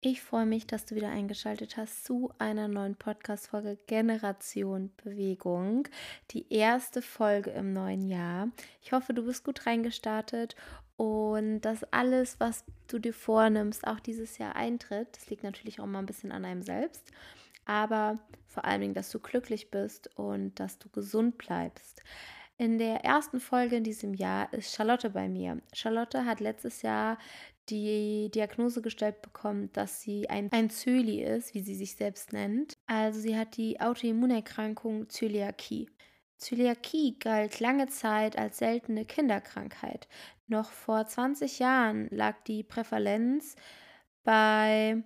Ich freue mich, dass du wieder eingeschaltet hast zu einer neuen Podcast-Folge Generation Bewegung. Die erste Folge im neuen Jahr. Ich hoffe, du bist gut reingestartet und dass alles, was du dir vornimmst, auch dieses Jahr eintritt. Das liegt natürlich auch mal ein bisschen an einem selbst. Aber vor allen Dingen, dass du glücklich bist und dass du gesund bleibst. In der ersten Folge in diesem Jahr ist Charlotte bei mir. Charlotte hat letztes Jahr die Diagnose gestellt bekommen, dass sie ein, ein Zöli ist, wie sie sich selbst nennt. Also sie hat die Autoimmunerkrankung Zöliakie. Zöliakie galt lange Zeit als seltene Kinderkrankheit. Noch vor 20 Jahren lag die Prävalenz bei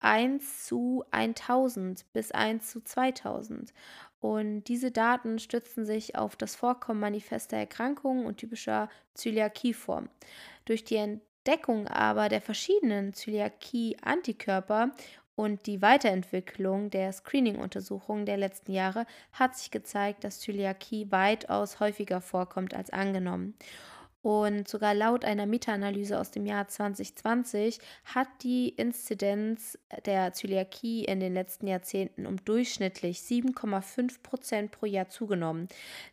1 zu 1000 bis 1 zu 2000. Und diese Daten stützen sich auf das Vorkommen manifester Erkrankungen und typischer Zöliakieform. Durch die Entdeckung aber der verschiedenen Zöliakie-Antikörper und die Weiterentwicklung der Screening-Untersuchungen der letzten Jahre hat sich gezeigt, dass Zöliakie weitaus häufiger vorkommt als angenommen. Und sogar laut einer Meta-Analyse aus dem Jahr 2020 hat die Inzidenz der Zöliakie in den letzten Jahrzehnten um durchschnittlich 7,5 Prozent pro Jahr zugenommen.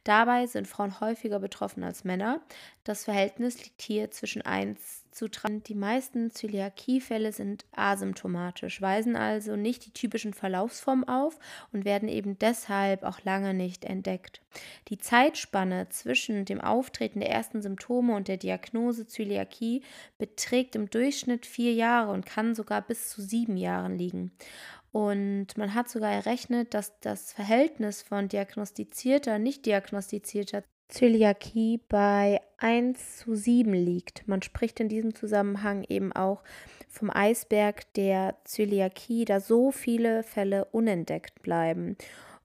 Dabei sind Frauen häufiger betroffen als Männer. Das Verhältnis liegt hier zwischen 1 zu tragen. Die meisten Zöliakiefälle sind asymptomatisch, weisen also nicht die typischen Verlaufsformen auf und werden eben deshalb auch lange nicht entdeckt. Die Zeitspanne zwischen dem Auftreten der ersten Symptome und der Diagnose Zöliakie beträgt im Durchschnitt vier Jahre und kann sogar bis zu sieben Jahren liegen. Und man hat sogar errechnet, dass das Verhältnis von diagnostizierter, nicht diagnostizierter Zöliakie bei 1 zu 7 liegt. Man spricht in diesem Zusammenhang eben auch vom Eisberg der Zöliakie, da so viele Fälle unentdeckt bleiben.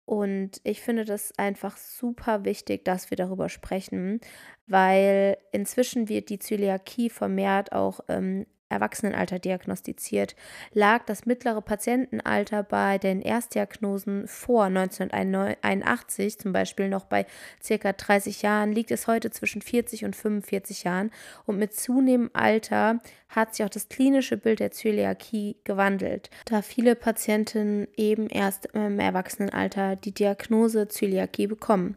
Und ich finde das einfach super wichtig, dass wir darüber sprechen, weil inzwischen wird die Zöliakie vermehrt auch ähm, Erwachsenenalter diagnostiziert, lag das mittlere Patientenalter bei den Erstdiagnosen vor 1981 zum Beispiel noch bei circa 30 Jahren, liegt es heute zwischen 40 und 45 Jahren und mit zunehmendem Alter hat sich auch das klinische Bild der Zöliakie gewandelt, da viele Patienten eben erst im Erwachsenenalter die Diagnose Zöliakie bekommen.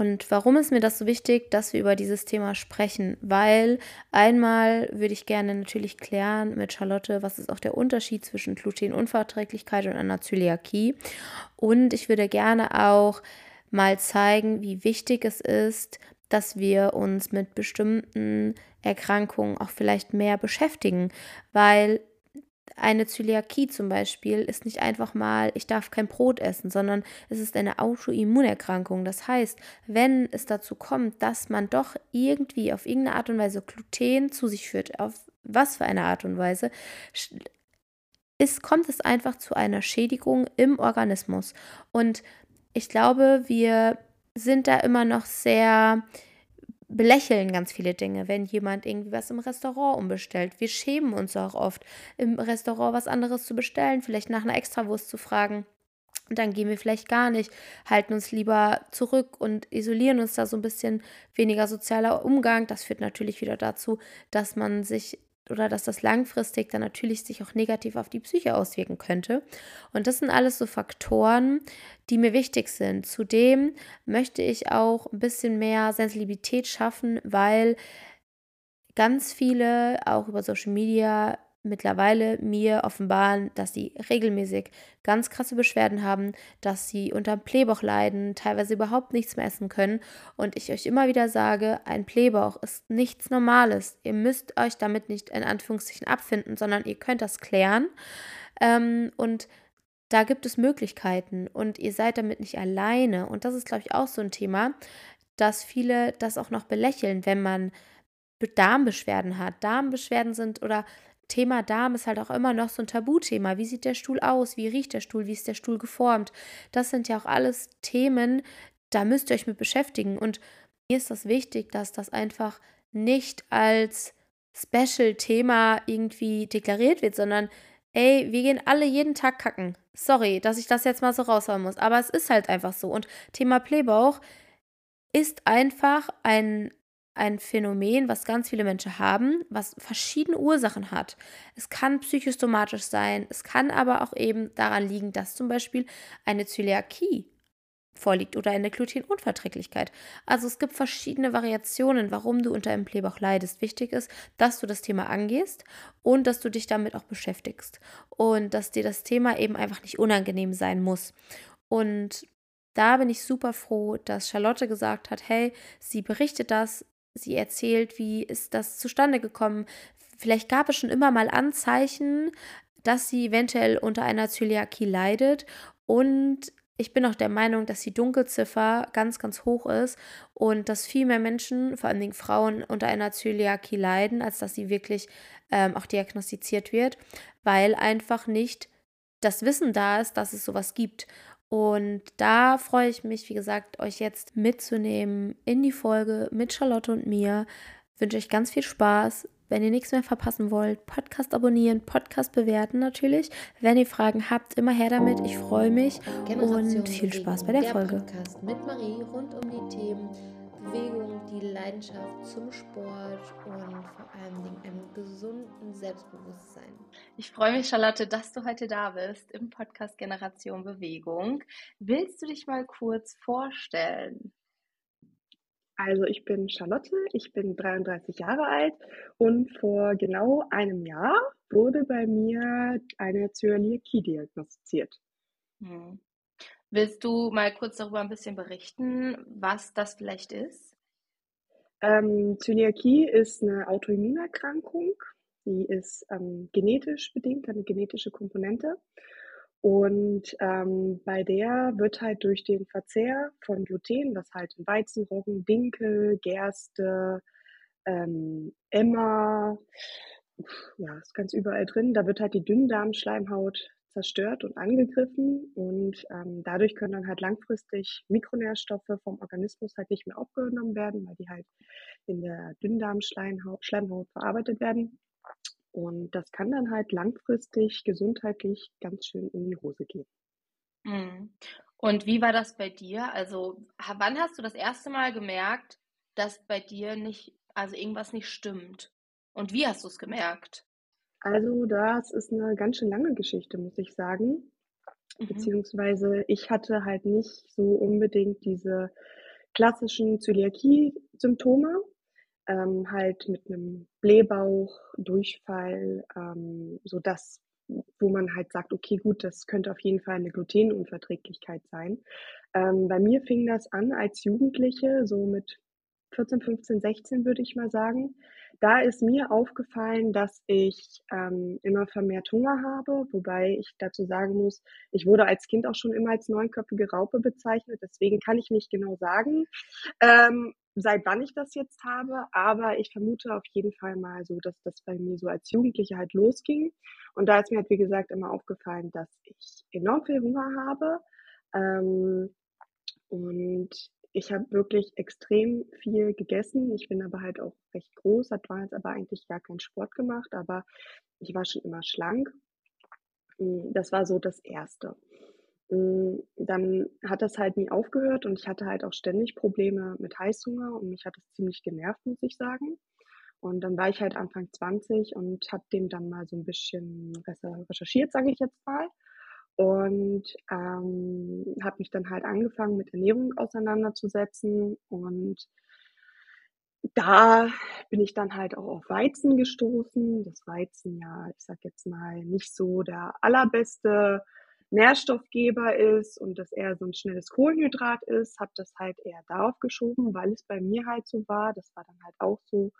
Und warum ist mir das so wichtig, dass wir über dieses Thema sprechen? Weil einmal würde ich gerne natürlich klären mit Charlotte, was ist auch der Unterschied zwischen Glutenunverträglichkeit und einer Zöliakie. Und ich würde gerne auch mal zeigen, wie wichtig es ist, dass wir uns mit bestimmten Erkrankungen auch vielleicht mehr beschäftigen, weil eine Zöliakie zum Beispiel ist nicht einfach mal, ich darf kein Brot essen, sondern es ist eine Autoimmunerkrankung. Das heißt, wenn es dazu kommt, dass man doch irgendwie auf irgendeine Art und Weise Gluten zu sich führt, auf was für eine Art und Weise, ist, kommt es einfach zu einer Schädigung im Organismus. Und ich glaube, wir sind da immer noch sehr belächeln ganz viele Dinge, wenn jemand irgendwie was im Restaurant umbestellt. Wir schämen uns auch oft, im Restaurant was anderes zu bestellen, vielleicht nach einer Extrawurst zu fragen. Und dann gehen wir vielleicht gar nicht, halten uns lieber zurück und isolieren uns da so ein bisschen weniger sozialer Umgang. Das führt natürlich wieder dazu, dass man sich oder dass das langfristig dann natürlich sich auch negativ auf die Psyche auswirken könnte. Und das sind alles so Faktoren, die mir wichtig sind. Zudem möchte ich auch ein bisschen mehr Sensibilität schaffen, weil ganz viele auch über Social Media mittlerweile mir offenbaren, dass sie regelmäßig ganz krasse Beschwerden haben, dass sie unter Blähbauch leiden, teilweise überhaupt nichts mehr essen können. Und ich euch immer wieder sage, ein Blähbauch ist nichts Normales. Ihr müsst euch damit nicht in Anführungszeichen abfinden, sondern ihr könnt das klären. Ähm, und da gibt es Möglichkeiten und ihr seid damit nicht alleine. Und das ist, glaube ich, auch so ein Thema, dass viele das auch noch belächeln, wenn man Darmbeschwerden hat. Darmbeschwerden sind oder Thema Darm ist halt auch immer noch so ein Tabuthema. Wie sieht der Stuhl aus? Wie riecht der Stuhl? Wie ist der Stuhl geformt? Das sind ja auch alles Themen, da müsst ihr euch mit beschäftigen. Und mir ist das wichtig, dass das einfach nicht als Special-Thema irgendwie deklariert wird, sondern ey, wir gehen alle jeden Tag kacken. Sorry, dass ich das jetzt mal so raushauen muss, aber es ist halt einfach so. Und Thema Playbauch ist einfach ein ein Phänomen, was ganz viele Menschen haben, was verschiedene Ursachen hat. Es kann psychosomatisch sein, es kann aber auch eben daran liegen, dass zum Beispiel eine Zöliakie vorliegt oder eine Glutenunverträglichkeit. Also es gibt verschiedene Variationen, warum du unter einem Blähbauch leidest. Wichtig ist, dass du das Thema angehst und dass du dich damit auch beschäftigst und dass dir das Thema eben einfach nicht unangenehm sein muss. Und da bin ich super froh, dass Charlotte gesagt hat, hey, sie berichtet das, Sie erzählt, wie ist das zustande gekommen. Vielleicht gab es schon immer mal Anzeichen, dass sie eventuell unter einer Zöliakie leidet. Und ich bin auch der Meinung, dass die Dunkelziffer ganz, ganz hoch ist und dass viel mehr Menschen, vor allem Frauen, unter einer Zöliakie leiden, als dass sie wirklich ähm, auch diagnostiziert wird, weil einfach nicht das Wissen da ist, dass es sowas gibt. Und da freue ich mich, wie gesagt, euch jetzt mitzunehmen in die Folge mit Charlotte und mir. Ich wünsche euch ganz viel Spaß. Wenn ihr nichts mehr verpassen wollt, Podcast abonnieren, Podcast bewerten natürlich. Wenn ihr Fragen habt, immer her damit. Ich freue mich und viel Spaß bei der, der Folge. Podcast mit Marie rund um die Themen Bewegung, die Leidenschaft zum Sport und vor allem einem gesunden Selbstbewusstsein. Ich freue mich, Charlotte, dass du heute da bist im Podcast Generation Bewegung. Willst du dich mal kurz vorstellen? Also ich bin Charlotte, ich bin 33 Jahre alt und vor genau einem Jahr wurde bei mir eine Zöliakie diagnostiziert. Hm. Willst du mal kurz darüber ein bisschen berichten, was das vielleicht ist? Ähm, Zöliakie ist eine Autoimmunerkrankung. Die ist ähm, genetisch bedingt, eine genetische Komponente. Und ähm, bei der wird halt durch den Verzehr von Gluten, was halt in Weizen, Roggen, Dinkel, Gerste, ähm, Emmer, ja, ist ganz überall drin, da wird halt die Dünndarmschleimhaut zerstört und angegriffen und ähm, dadurch können dann halt langfristig Mikronährstoffe vom Organismus halt nicht mehr aufgenommen werden, weil die halt in der Dünndarmschleimhaut Schleimhaut verarbeitet werden. Und das kann dann halt langfristig gesundheitlich ganz schön in die Hose gehen. Mhm. Und wie war das bei dir? Also, wann hast du das erste Mal gemerkt, dass bei dir nicht, also irgendwas nicht stimmt? Und wie hast du es gemerkt? Also, das ist eine ganz schön lange Geschichte, muss ich sagen. Mhm. Beziehungsweise ich hatte halt nicht so unbedingt diese klassischen Zöliakie-Symptome, ähm, halt mit einem Blähbauch, Durchfall, ähm, so das, wo man halt sagt, okay, gut, das könnte auf jeden Fall eine Glutenunverträglichkeit sein. Ähm, bei mir fing das an als Jugendliche, so mit 14, 15, 16 würde ich mal sagen da ist mir aufgefallen, dass ich ähm, immer vermehrt Hunger habe, wobei ich dazu sagen muss, ich wurde als Kind auch schon immer als neunköpfige Raupe bezeichnet, deswegen kann ich nicht genau sagen, ähm, seit wann ich das jetzt habe, aber ich vermute auf jeden Fall mal so, dass das bei mir so als Jugendliche halt losging. Und da ist mir halt, wie gesagt, immer aufgefallen, dass ich enorm viel Hunger habe. Ähm, und ich habe wirklich extrem viel gegessen. Ich bin aber halt auch recht groß, hat damals aber eigentlich gar keinen Sport gemacht, aber ich war schon immer schlank. Hm, das war so das Erste. Hm, dann hat das halt nie aufgehört und ich hatte halt auch ständig Probleme mit Heißhunger und mich hat es ziemlich genervt, muss ich sagen. Und dann war ich halt Anfang 20 und habe dem dann mal so ein bisschen besser recherchiert, sage ich jetzt mal und ähm, habe mich dann halt angefangen mit Ernährung auseinanderzusetzen und da bin ich dann halt auch auf Weizen gestoßen. Das Weizen ja, ich sag jetzt mal, nicht so der allerbeste Nährstoffgeber ist und dass eher so ein schnelles Kohlenhydrat ist, habe das halt eher darauf geschoben, weil es bei mir halt so war. Das war dann halt auch so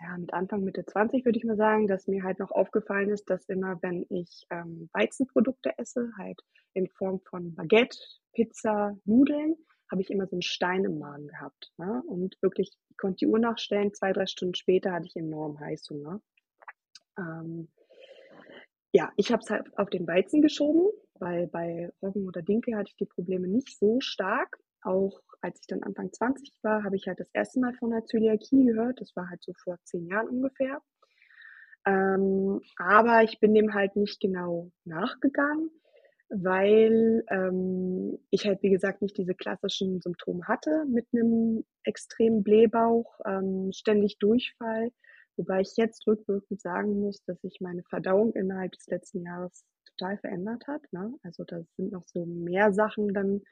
ja, mit Anfang, Mitte 20 würde ich mal sagen, dass mir halt noch aufgefallen ist, dass immer, wenn ich ähm, Weizenprodukte esse, halt in Form von Baguette, Pizza, Nudeln, habe ich immer so einen Stein im Magen gehabt. Ne? Und wirklich, ich konnte die Uhr nachstellen, zwei, drei Stunden später hatte ich enorm Heißhunger. Ähm, ja, ich habe es halt auf den Weizen geschoben, weil bei Roggen oder Dinkel hatte ich die Probleme nicht so stark. Auch als ich dann Anfang 20 war, habe ich halt das erste Mal von der Zöliakie gehört. Das war halt so vor zehn Jahren ungefähr. Ähm, aber ich bin dem halt nicht genau nachgegangen. weil ähm, ich halt, wie gesagt, nicht diese klassischen Symptome hatte mit einem extremen Blähbauch, ähm, ständig Durchfall, wobei ich jetzt rückwirkend sagen muss, dass sich meine Verdauung innerhalb des letzten Jahres total verändert hat. Ne? Also da sind noch so mehr Sachen dann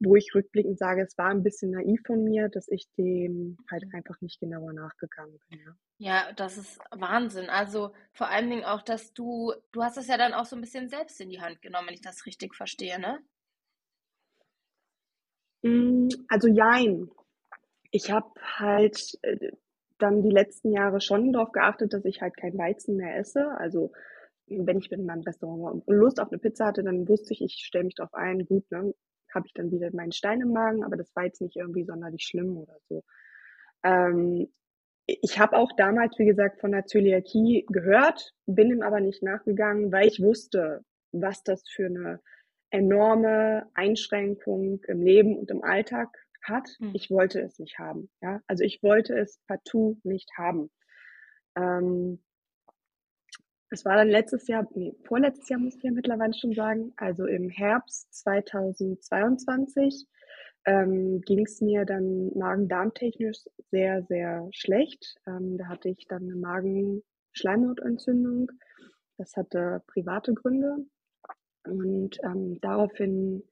wo ich rückblickend sage, es war ein bisschen naiv von mir, dass ich dem halt einfach nicht genauer nachgegangen bin. Ja, ja das ist Wahnsinn. Also vor allen Dingen auch, dass du, du hast es ja dann auch so ein bisschen selbst in die Hand genommen, wenn ich das richtig verstehe, ne? Mm, also jein. Ich habe halt äh, dann die letzten Jahre schon darauf geachtet, dass ich halt kein Weizen mehr esse. Also wenn ich in meinem Restaurant Lust auf eine Pizza hatte, dann wusste ich, ich stelle mich darauf ein, gut, ne, habe ich dann wieder meinen Stein im Magen, aber das war jetzt nicht irgendwie sonderlich schlimm oder so. Ähm, ich habe auch damals, wie gesagt, von der Zöliakie gehört, bin ihm aber nicht nachgegangen, weil ich wusste, was das für eine enorme Einschränkung im Leben und im Alltag hat. Mhm. Ich wollte es nicht haben. Ja? Also ich wollte es partout nicht haben. Ähm, es war dann letztes Jahr, nee, vorletztes Jahr muss ich ja mittlerweile schon sagen, also im Herbst 2022 ähm, ging es mir dann magen-darm-technisch sehr, sehr schlecht. Ähm, da hatte ich dann eine Magenschleimhautentzündung. Das hatte private Gründe. Und ähm, daraufhin,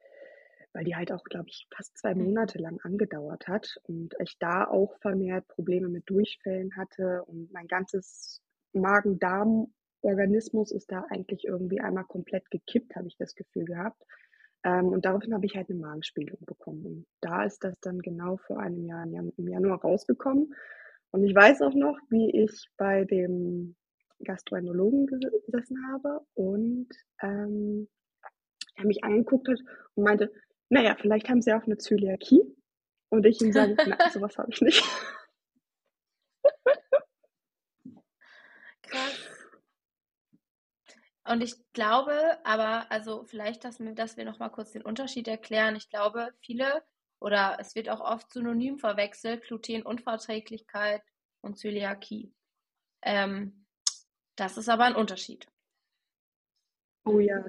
weil die halt auch, glaube ich, fast zwei mhm. Monate lang angedauert hat und ich da auch vermehrt Probleme mit Durchfällen hatte und mein ganzes Magen-Darm Organismus ist da eigentlich irgendwie einmal komplett gekippt, habe ich das Gefühl gehabt. Ähm, und daraufhin habe ich halt eine Magenspiegelung bekommen. Und da ist das dann genau vor einem Jahr im Januar rausgekommen. Und ich weiß auch noch, wie ich bei dem Gastroenterologen gesessen habe und ähm, er mich angeguckt hat und meinte, naja, vielleicht haben Sie auch eine Zöliakie. Und ich ihm sage, nein, sowas habe ich nicht. Und ich glaube aber, also vielleicht, dass wir, dass wir nochmal kurz den Unterschied erklären. Ich glaube, viele oder es wird auch oft synonym verwechselt, Glutenunverträglichkeit und Zöliakie. Ähm, das ist aber ein Unterschied. Oh ja,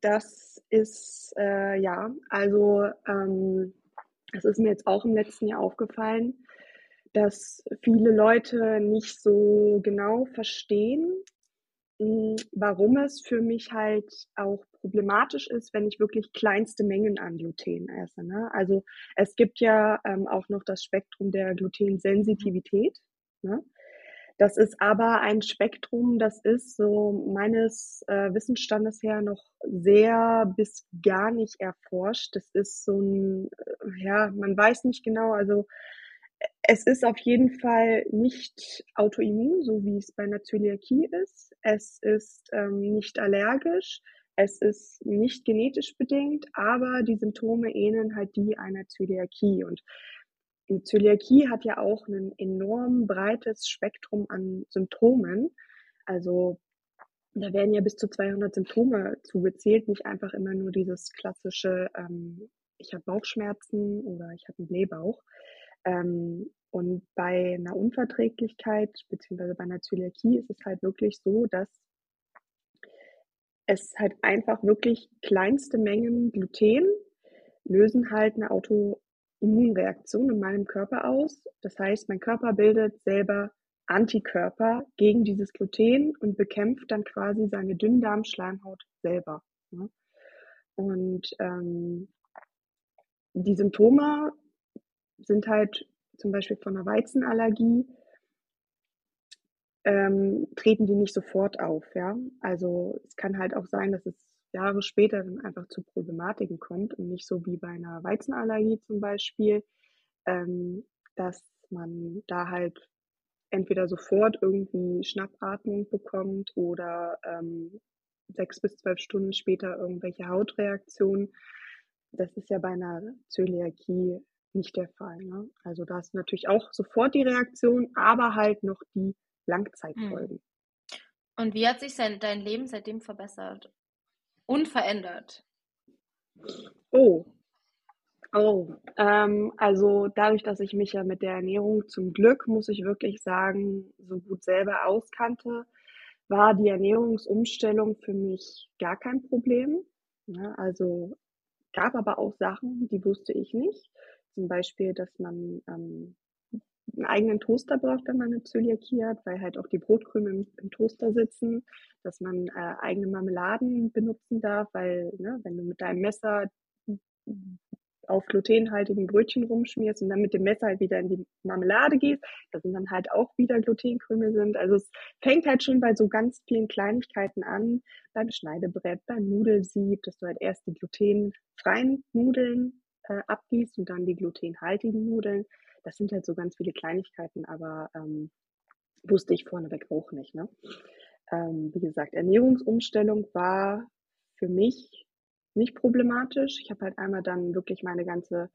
das ist, äh, ja, also ähm, es ist mir jetzt auch im letzten Jahr aufgefallen, dass viele Leute nicht so genau verstehen, warum es für mich halt auch problematisch ist, wenn ich wirklich kleinste Mengen an Gluten esse. Ne? Also es gibt ja ähm, auch noch das Spektrum der Glutensensitivität. Ne? Das ist aber ein Spektrum, das ist so meines äh, Wissensstandes her noch sehr bis gar nicht erforscht. Das ist so ein, äh, ja, man weiß nicht genau, also es ist auf jeden Fall nicht autoimmun, so wie es bei einer Zöliakie ist. Es ist ähm, nicht allergisch. Es ist nicht genetisch bedingt, aber die Symptome ähneln halt die einer Zöliakie. Und eine Zöliakie hat ja auch ein enorm breites Spektrum an Symptomen. Also da werden ja bis zu 200 Symptome zugezählt, nicht einfach immer nur dieses klassische, ähm, ich habe Bauchschmerzen oder ich habe einen Blähbauch. Ähm, und bei einer Unverträglichkeit beziehungsweise bei einer Zöliakie ist es halt wirklich so, dass es halt einfach wirklich kleinste Mengen Gluten lösen halt eine Autoimmunreaktion in meinem Körper aus. Das heißt, mein Körper bildet selber Antikörper gegen dieses Gluten und bekämpft dann quasi seine Dünndarmschleimhaut selber. Ne? Und ähm, die Symptome sind halt zum Beispiel von einer Weizenallergie, ähm, treten die nicht sofort auf. Ja? Also es kann halt auch sein, dass es Jahre später dann einfach zu Problematiken kommt und nicht so wie bei einer Weizenallergie zum Beispiel, ähm, dass man da halt entweder sofort irgendwie Schnappatmung bekommt oder ähm, sechs bis zwölf Stunden später irgendwelche Hautreaktionen. Das ist ja bei einer Zöliakie nicht der Fall. Ne? Also da ist natürlich auch sofort die Reaktion, aber halt noch die Langzeitfolgen. Hm. Und wie hat sich sein, dein Leben seitdem verbessert? Unverändert? Oh. Oh, ähm, also dadurch, dass ich mich ja mit der Ernährung zum Glück, muss ich wirklich sagen, so gut selber auskannte, war die Ernährungsumstellung für mich gar kein Problem. Ne? Also gab aber auch Sachen, die wusste ich nicht. Zum Beispiel, dass man ähm, einen eigenen Toaster braucht, wenn man eine Zöliakie hat, weil halt auch die Brotkrümel im, im Toaster sitzen, dass man äh, eigene Marmeladen benutzen darf, weil ne, wenn du mit deinem Messer auf glutenhaltigen Brötchen rumschmierst und dann mit dem Messer halt wieder in die Marmelade gehst, dass dann halt auch wieder Glutenkrümel sind. Also es fängt halt schon bei so ganz vielen Kleinigkeiten an, beim Schneidebrett, beim Nudelsieb, dass du halt erst die glutenfreien Nudeln äh, abgießt und dann die glutenhaltigen Nudeln. Das sind halt so ganz viele Kleinigkeiten, aber ähm, wusste ich vorneweg auch nicht. Ne? Ähm, wie gesagt, Ernährungsumstellung war für mich nicht problematisch. Ich habe halt einmal dann wirklich meine ganze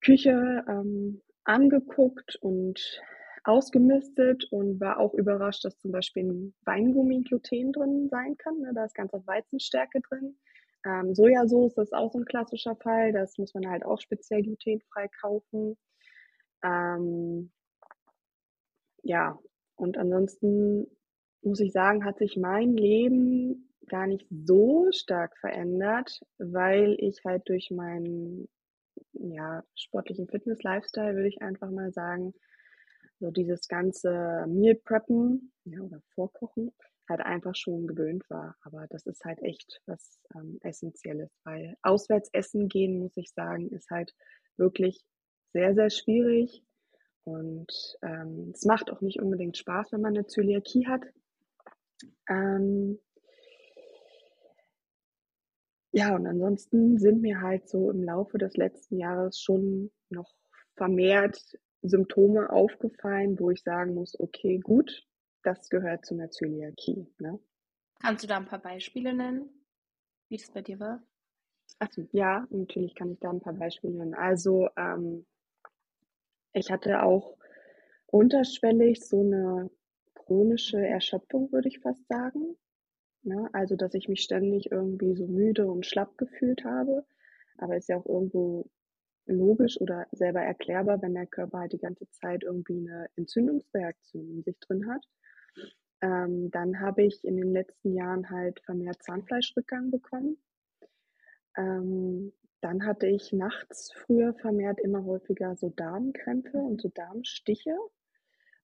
Küche ähm, angeguckt und ausgemistet und war auch überrascht, dass zum Beispiel ein Weingummi Gluten drin sein kann. Ne? Da ist ganz auf Weizenstärke drin. Ähm, Sojasauce ist auch so ein klassischer Fall. Das muss man halt auch speziell glutenfrei kaufen. Ähm, ja, und ansonsten muss ich sagen, hat sich mein Leben gar nicht so stark verändert, weil ich halt durch meinen ja, sportlichen Fitness-Lifestyle, würde ich einfach mal sagen, so dieses ganze Meal Preppen ja, oder Vorkochen halt einfach schon gewöhnt war. Aber das ist halt echt was ähm, Essentielles, weil auswärts essen gehen, muss ich sagen, ist halt wirklich sehr, sehr schwierig. Und ähm, es macht auch nicht unbedingt Spaß, wenn man eine Zöliakie hat. Ähm, ja, und ansonsten sind mir halt so im Laufe des letzten Jahres schon noch vermehrt Symptome aufgefallen, wo ich sagen muss, okay, gut, das gehört zu einer Zöliakie. Ne? Kannst du da ein paar Beispiele nennen, wie das bei dir war? Also ja, natürlich kann ich da ein paar Beispiele nennen. Also ähm, ich hatte auch unterschwellig so eine chronische Erschöpfung, würde ich fast sagen. Ne? Also, dass ich mich ständig irgendwie so müde und schlapp gefühlt habe. Aber ist ja auch irgendwo logisch oder selber erklärbar, wenn der Körper halt die ganze Zeit irgendwie eine Entzündungsreaktion in sich drin hat. Ähm, dann habe ich in den letzten Jahren halt vermehrt Zahnfleischrückgang bekommen. Ähm, dann hatte ich nachts früher vermehrt immer häufiger so Darmkrämpfe und so Darmstiche.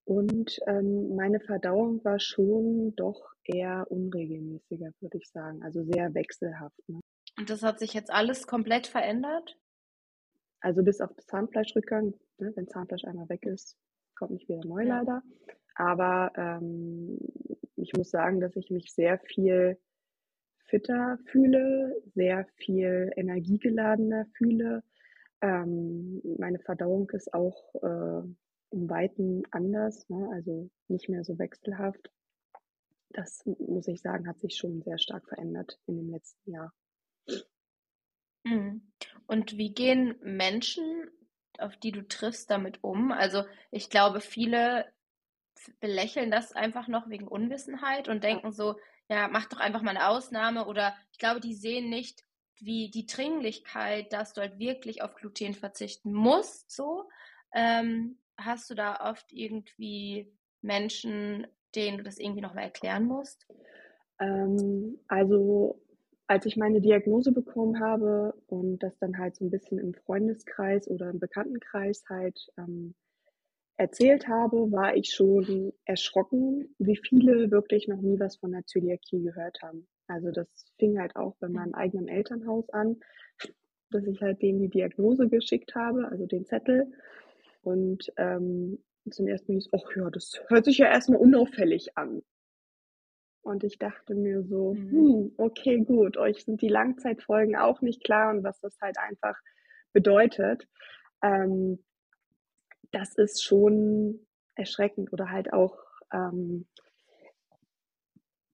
Und ähm, meine Verdauung war schon doch eher unregelmäßiger, würde ich sagen. Also sehr wechselhaft. Ne? Und das hat sich jetzt alles komplett verändert? Also bis auf Zahnfleischrückgang, ne, wenn Zahnfleisch einmal weg ist, kommt nicht wieder neu ja. leider. Aber ähm, ich muss sagen, dass ich mich sehr viel fitter fühle, sehr viel energiegeladener fühle. Ähm, meine Verdauung ist auch äh, im Weiten anders, ne? also nicht mehr so wechselhaft. Das muss ich sagen, hat sich schon sehr stark verändert in dem letzten Jahr. Mhm. Und wie gehen Menschen, auf die du triffst, damit um? Also ich glaube, viele belächeln das einfach noch wegen Unwissenheit und denken so, ja, mach doch einfach mal eine Ausnahme oder ich glaube, die sehen nicht, wie die Dringlichkeit, dass du halt wirklich auf Gluten verzichten musst, so. Ähm, hast du da oft irgendwie Menschen, denen du das irgendwie nochmal erklären musst? Ähm, also als ich meine Diagnose bekommen habe und das dann halt so ein bisschen im Freundeskreis oder im Bekanntenkreis halt ähm, erzählt habe, war ich schon erschrocken, wie viele wirklich noch nie was von der Zöliakie gehört haben. Also das fing halt auch bei meinem eigenen Elternhaus an, dass ich halt denen die Diagnose geschickt habe, also den Zettel. Und ähm, zum ersten Mal hieß, ach ja, das hört sich ja erstmal unauffällig an. Und ich dachte mir so, mhm. hm, okay, gut, euch sind die Langzeitfolgen auch nicht klar und was das halt einfach bedeutet. Ähm, das ist schon erschreckend oder halt auch, ähm,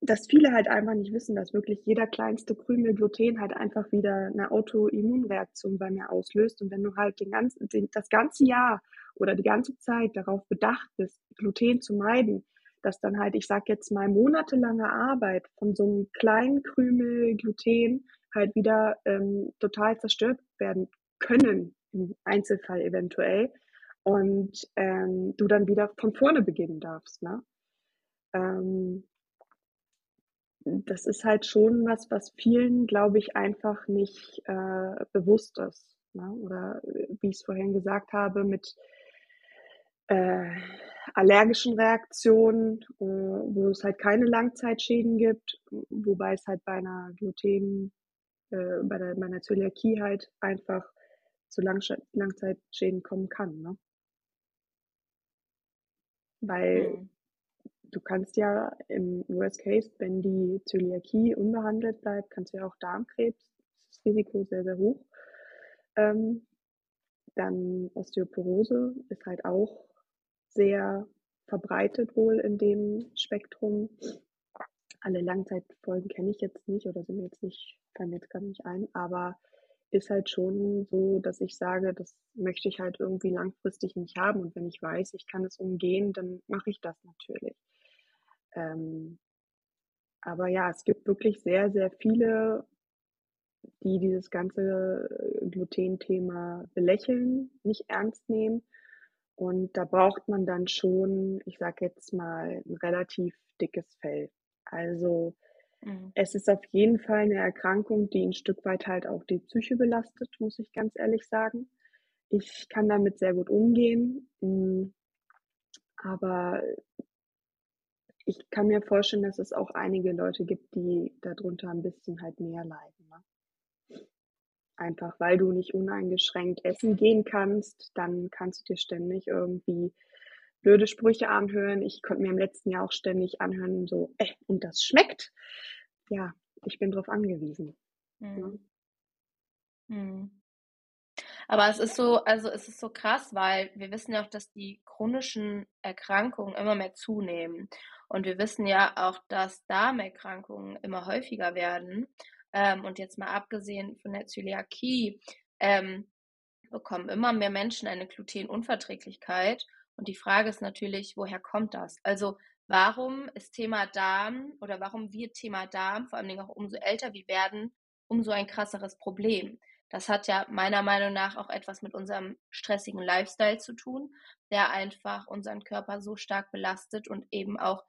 dass viele halt einfach nicht wissen, dass wirklich jeder kleinste Krümel Gluten halt einfach wieder eine Autoimmunreaktion bei mir auslöst. Und wenn du halt den ganzen, den, das ganze Jahr oder die ganze Zeit darauf bedacht bist, Gluten zu meiden, dass dann halt, ich sag jetzt mal, monatelange Arbeit von so einem kleinen Krümel Gluten halt wieder ähm, total zerstört werden können, im Einzelfall eventuell, und ähm, du dann wieder von vorne beginnen darfst. Ne? Ähm, das ist halt schon was, was vielen, glaube ich, einfach nicht äh, bewusst ist. Ne? Oder wie ich es vorhin gesagt habe, mit äh, allergischen Reaktionen, äh, wo es halt keine Langzeitschäden gibt, wobei es halt bei einer Gluten, äh, bei, der, bei einer Zöliakie halt einfach zu Lang Langzeitschäden kommen kann. Ne? Weil mhm. du kannst ja im Worst Case, wenn die Zöliakie unbehandelt bleibt, kannst du ja auch Darmkrebs, das Risiko sehr, sehr hoch. Ähm, dann Osteoporose ist halt auch sehr verbreitet wohl in dem Spektrum. Alle Langzeitfolgen kenne ich jetzt nicht oder sind mir jetzt nicht, fallen mir jetzt gar nicht ein, aber ist halt schon so, dass ich sage, das möchte ich halt irgendwie langfristig nicht haben. Und wenn ich weiß, ich kann es umgehen, dann mache ich das natürlich. Ähm, aber ja, es gibt wirklich sehr, sehr viele, die dieses ganze Gluten-Thema belächeln, nicht ernst nehmen und da braucht man dann schon, ich sage jetzt mal, ein relativ dickes Fell. Also mhm. es ist auf jeden Fall eine Erkrankung, die ein Stück weit halt auch die Psyche belastet, muss ich ganz ehrlich sagen. Ich kann damit sehr gut umgehen, hm, aber ich kann mir vorstellen, dass es auch einige Leute gibt, die darunter ein bisschen halt mehr leiden. Ne? Einfach weil du nicht uneingeschränkt essen gehen kannst, dann kannst du dir ständig irgendwie blöde Sprüche anhören. Ich konnte mir im letzten Jahr auch ständig anhören, so, äh, und das schmeckt. Ja, ich bin drauf angewiesen. Mhm. Ja. Mhm. Aber es ist so, also es ist so krass, weil wir wissen ja auch, dass die chronischen Erkrankungen immer mehr zunehmen. Und wir wissen ja auch, dass Darmerkrankungen immer häufiger werden. Ähm, und jetzt mal abgesehen von der Zöliakie, ähm, bekommen immer mehr Menschen eine Glutenunverträglichkeit. Und die Frage ist natürlich, woher kommt das? Also warum ist Thema Darm oder warum wird Thema Darm, vor allem auch umso älter wir werden, umso ein krasseres Problem? Das hat ja meiner Meinung nach auch etwas mit unserem stressigen Lifestyle zu tun, der einfach unseren Körper so stark belastet und eben auch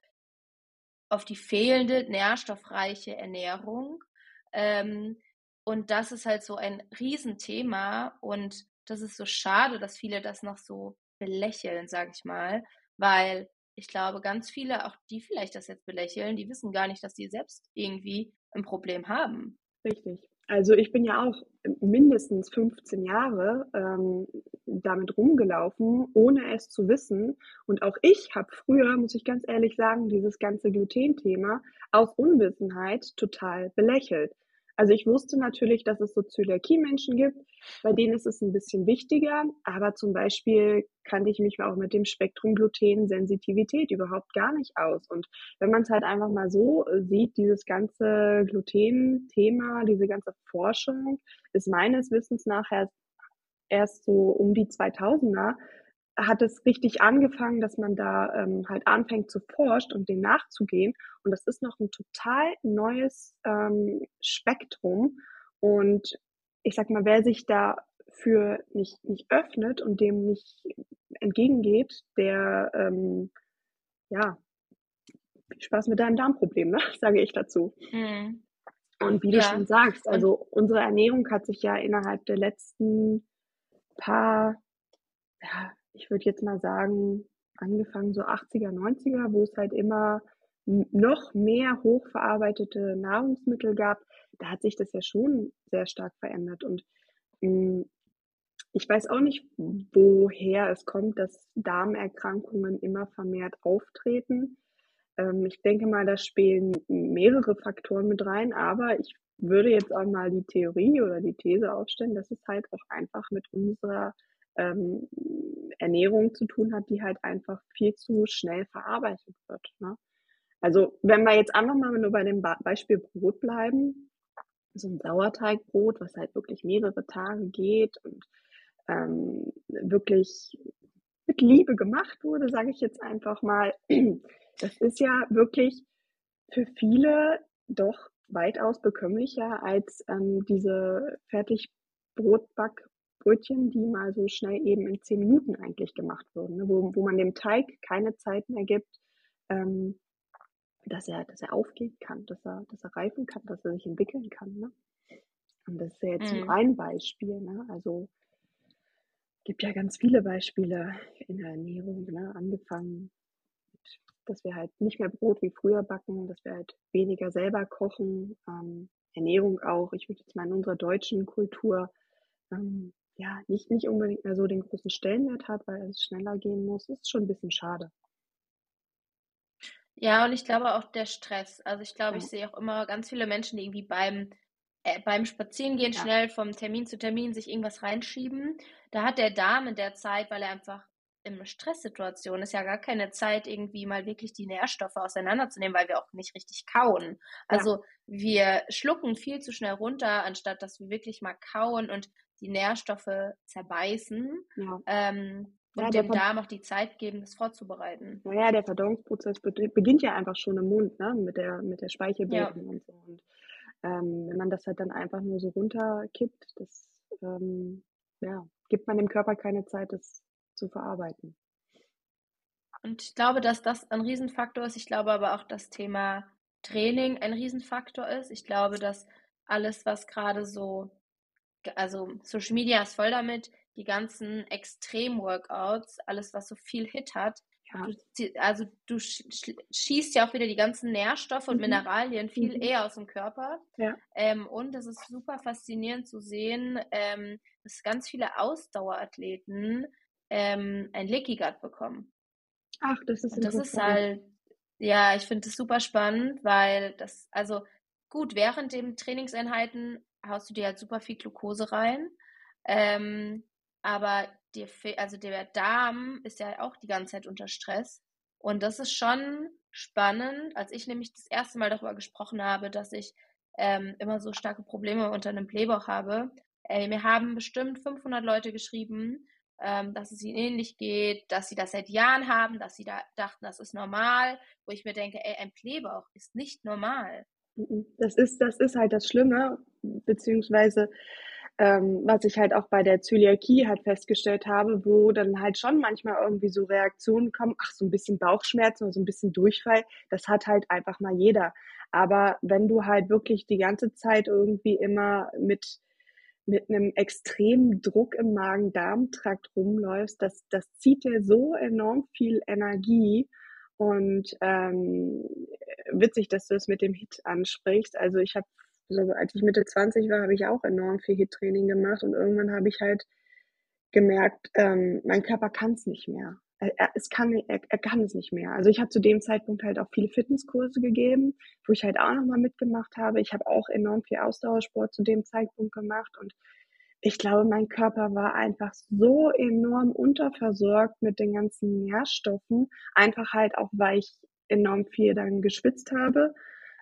auf die fehlende nährstoffreiche Ernährung ähm, und das ist halt so ein Riesenthema und das ist so schade, dass viele das noch so belächeln, sag ich mal, weil ich glaube, ganz viele, auch die vielleicht das jetzt belächeln, die wissen gar nicht, dass sie selbst irgendwie ein Problem haben. Richtig. Also ich bin ja auch mindestens 15 Jahre ähm, damit rumgelaufen, ohne es zu wissen. Und auch ich habe früher, muss ich ganz ehrlich sagen, dieses ganze Gluten-Thema aus Unwissenheit total belächelt. Also ich wusste natürlich, dass es so Zöliakie-Menschen gibt, bei denen ist es ein bisschen wichtiger, aber zum Beispiel kannte ich mich auch mit dem Spektrum Gluten-Sensitivität überhaupt gar nicht aus. Und wenn man es halt einfach mal so sieht, dieses ganze Gluten-Thema, diese ganze Forschung ist meines Wissens nachher erst so um die 2000er hat es richtig angefangen, dass man da ähm, halt anfängt zu forschen und dem nachzugehen. Und das ist noch ein total neues ähm, Spektrum. Und ich sag mal, wer sich dafür nicht, nicht öffnet und dem nicht entgegengeht, der, ähm, ja, viel Spaß mit deinem Darmproblem, ne? sage ich dazu. Mhm. Und wie du ja. schon sagst, also unsere Ernährung hat sich ja innerhalb der letzten paar, ja, ich würde jetzt mal sagen, angefangen so 80er, 90er, wo es halt immer noch mehr hochverarbeitete Nahrungsmittel gab, da hat sich das ja schon sehr stark verändert. Und hm, ich weiß auch nicht, woher es kommt, dass Darmerkrankungen immer vermehrt auftreten. Ähm, ich denke mal, da spielen mehrere Faktoren mit rein, aber ich würde jetzt auch mal die Theorie oder die These aufstellen, dass es halt auch einfach mit unserer ähm, Ernährung zu tun hat, die halt einfach viel zu schnell verarbeitet wird. Ne? Also wenn wir jetzt einfach mal nur bei dem Beispiel Brot bleiben, so ein Sauerteigbrot, was halt wirklich mehrere Tage geht und ähm, wirklich mit Liebe gemacht wurde, sage ich jetzt einfach mal, das ist ja wirklich für viele doch weitaus bekömmlicher als ähm, diese Fertigbrotback Brötchen, die mal so schnell eben in zehn Minuten eigentlich gemacht wurden, ne? wo, wo man dem Teig keine Zeit mehr gibt, ähm, dass er, dass er aufgehen kann, dass er, dass er reifen kann, dass er sich entwickeln kann. Ne? Und das ist ja jetzt mhm. nur ein Beispiel. Ne? Also gibt ja ganz viele Beispiele in der Ernährung, ne? angefangen mit, dass wir halt nicht mehr Brot wie früher backen, dass wir halt weniger selber kochen, ähm, Ernährung auch. Ich würde jetzt mal in unserer deutschen Kultur ähm, ja nicht, nicht unbedingt mehr so den großen Stellenwert hat, weil es schneller gehen muss. Ist schon ein bisschen schade. Ja, und ich glaube auch der Stress. Also ich glaube, ja. ich sehe auch immer ganz viele Menschen, die irgendwie beim, äh, beim Spazierengehen ja. schnell vom Termin zu Termin sich irgendwas reinschieben. Da hat der Darm in der Zeit, weil er einfach in Stresssituation ist ja gar keine Zeit, irgendwie mal wirklich die Nährstoffe auseinanderzunehmen, weil wir auch nicht richtig kauen. Also ja. wir schlucken viel zu schnell runter, anstatt dass wir wirklich mal kauen und die Nährstoffe zerbeißen. Ja. Ähm, und ja, dem Darm auch die Zeit geben, das vorzubereiten. Naja, der Verdauungsprozess beginnt ja einfach schon im Mund, ne? mit der, mit der Speichelbildung ja. und so. Und ähm, wenn man das halt dann einfach nur so runterkippt, das ähm, ja, gibt man dem Körper keine Zeit, das zu verarbeiten. Und ich glaube, dass das ein Riesenfaktor ist. Ich glaube aber auch, dass Thema Training ein Riesenfaktor ist. Ich glaube, dass alles, was gerade so, also Social Media ist voll damit, die ganzen Extrem-Workouts, alles, was so viel Hit hat. Ja. Du, also du schießt ja auch wieder die ganzen Nährstoffe und mhm. Mineralien viel mhm. eher aus dem Körper. Ja. Ähm, und es ist super faszinierend zu sehen, ähm, dass ganz viele Ausdauerathleten ähm, ein Leaky Gut bekommen. Ach, das ist und Das ist halt, ja, ich finde das super spannend, weil das, also gut, während den Trainingseinheiten haust du dir halt super viel Glucose rein. Ähm, aber dir also der Darm ist ja auch die ganze Zeit unter Stress. Und das ist schon spannend, als ich nämlich das erste Mal darüber gesprochen habe, dass ich ähm, immer so starke Probleme unter einem Blähbauch habe. Äh, mir haben bestimmt 500 Leute geschrieben, ähm, dass es ihnen ähnlich geht, dass sie das seit Jahren haben, dass sie da dachten, das ist normal, wo ich mir denke, ey, ein Blähbauch ist nicht normal. Das ist, das ist halt das Schlimme, beziehungsweise ähm, was ich halt auch bei der Zöliakie halt festgestellt habe, wo dann halt schon manchmal irgendwie so Reaktionen kommen, ach, so ein bisschen Bauchschmerzen oder so ein bisschen Durchfall, das hat halt einfach mal jeder. Aber wenn du halt wirklich die ganze Zeit irgendwie immer mit mit einem extremen Druck im Magen-Darm-Trakt rumläufst, das, das zieht dir so enorm viel Energie. Und ähm, witzig, dass du es mit dem Hit ansprichst. Also ich habe so, als ich Mitte 20 war, habe ich auch enorm viel Hit-Training gemacht und irgendwann habe ich halt gemerkt, ähm, mein Körper kann es nicht mehr. Er, es kann, er, er kann es nicht mehr. Also ich habe zu dem Zeitpunkt halt auch viele Fitnesskurse gegeben, wo ich halt auch nochmal mitgemacht habe. Ich habe auch enorm viel Ausdauersport zu dem Zeitpunkt gemacht und ich glaube, mein Körper war einfach so enorm unterversorgt mit den ganzen Nährstoffen, einfach halt auch, weil ich enorm viel dann geschwitzt habe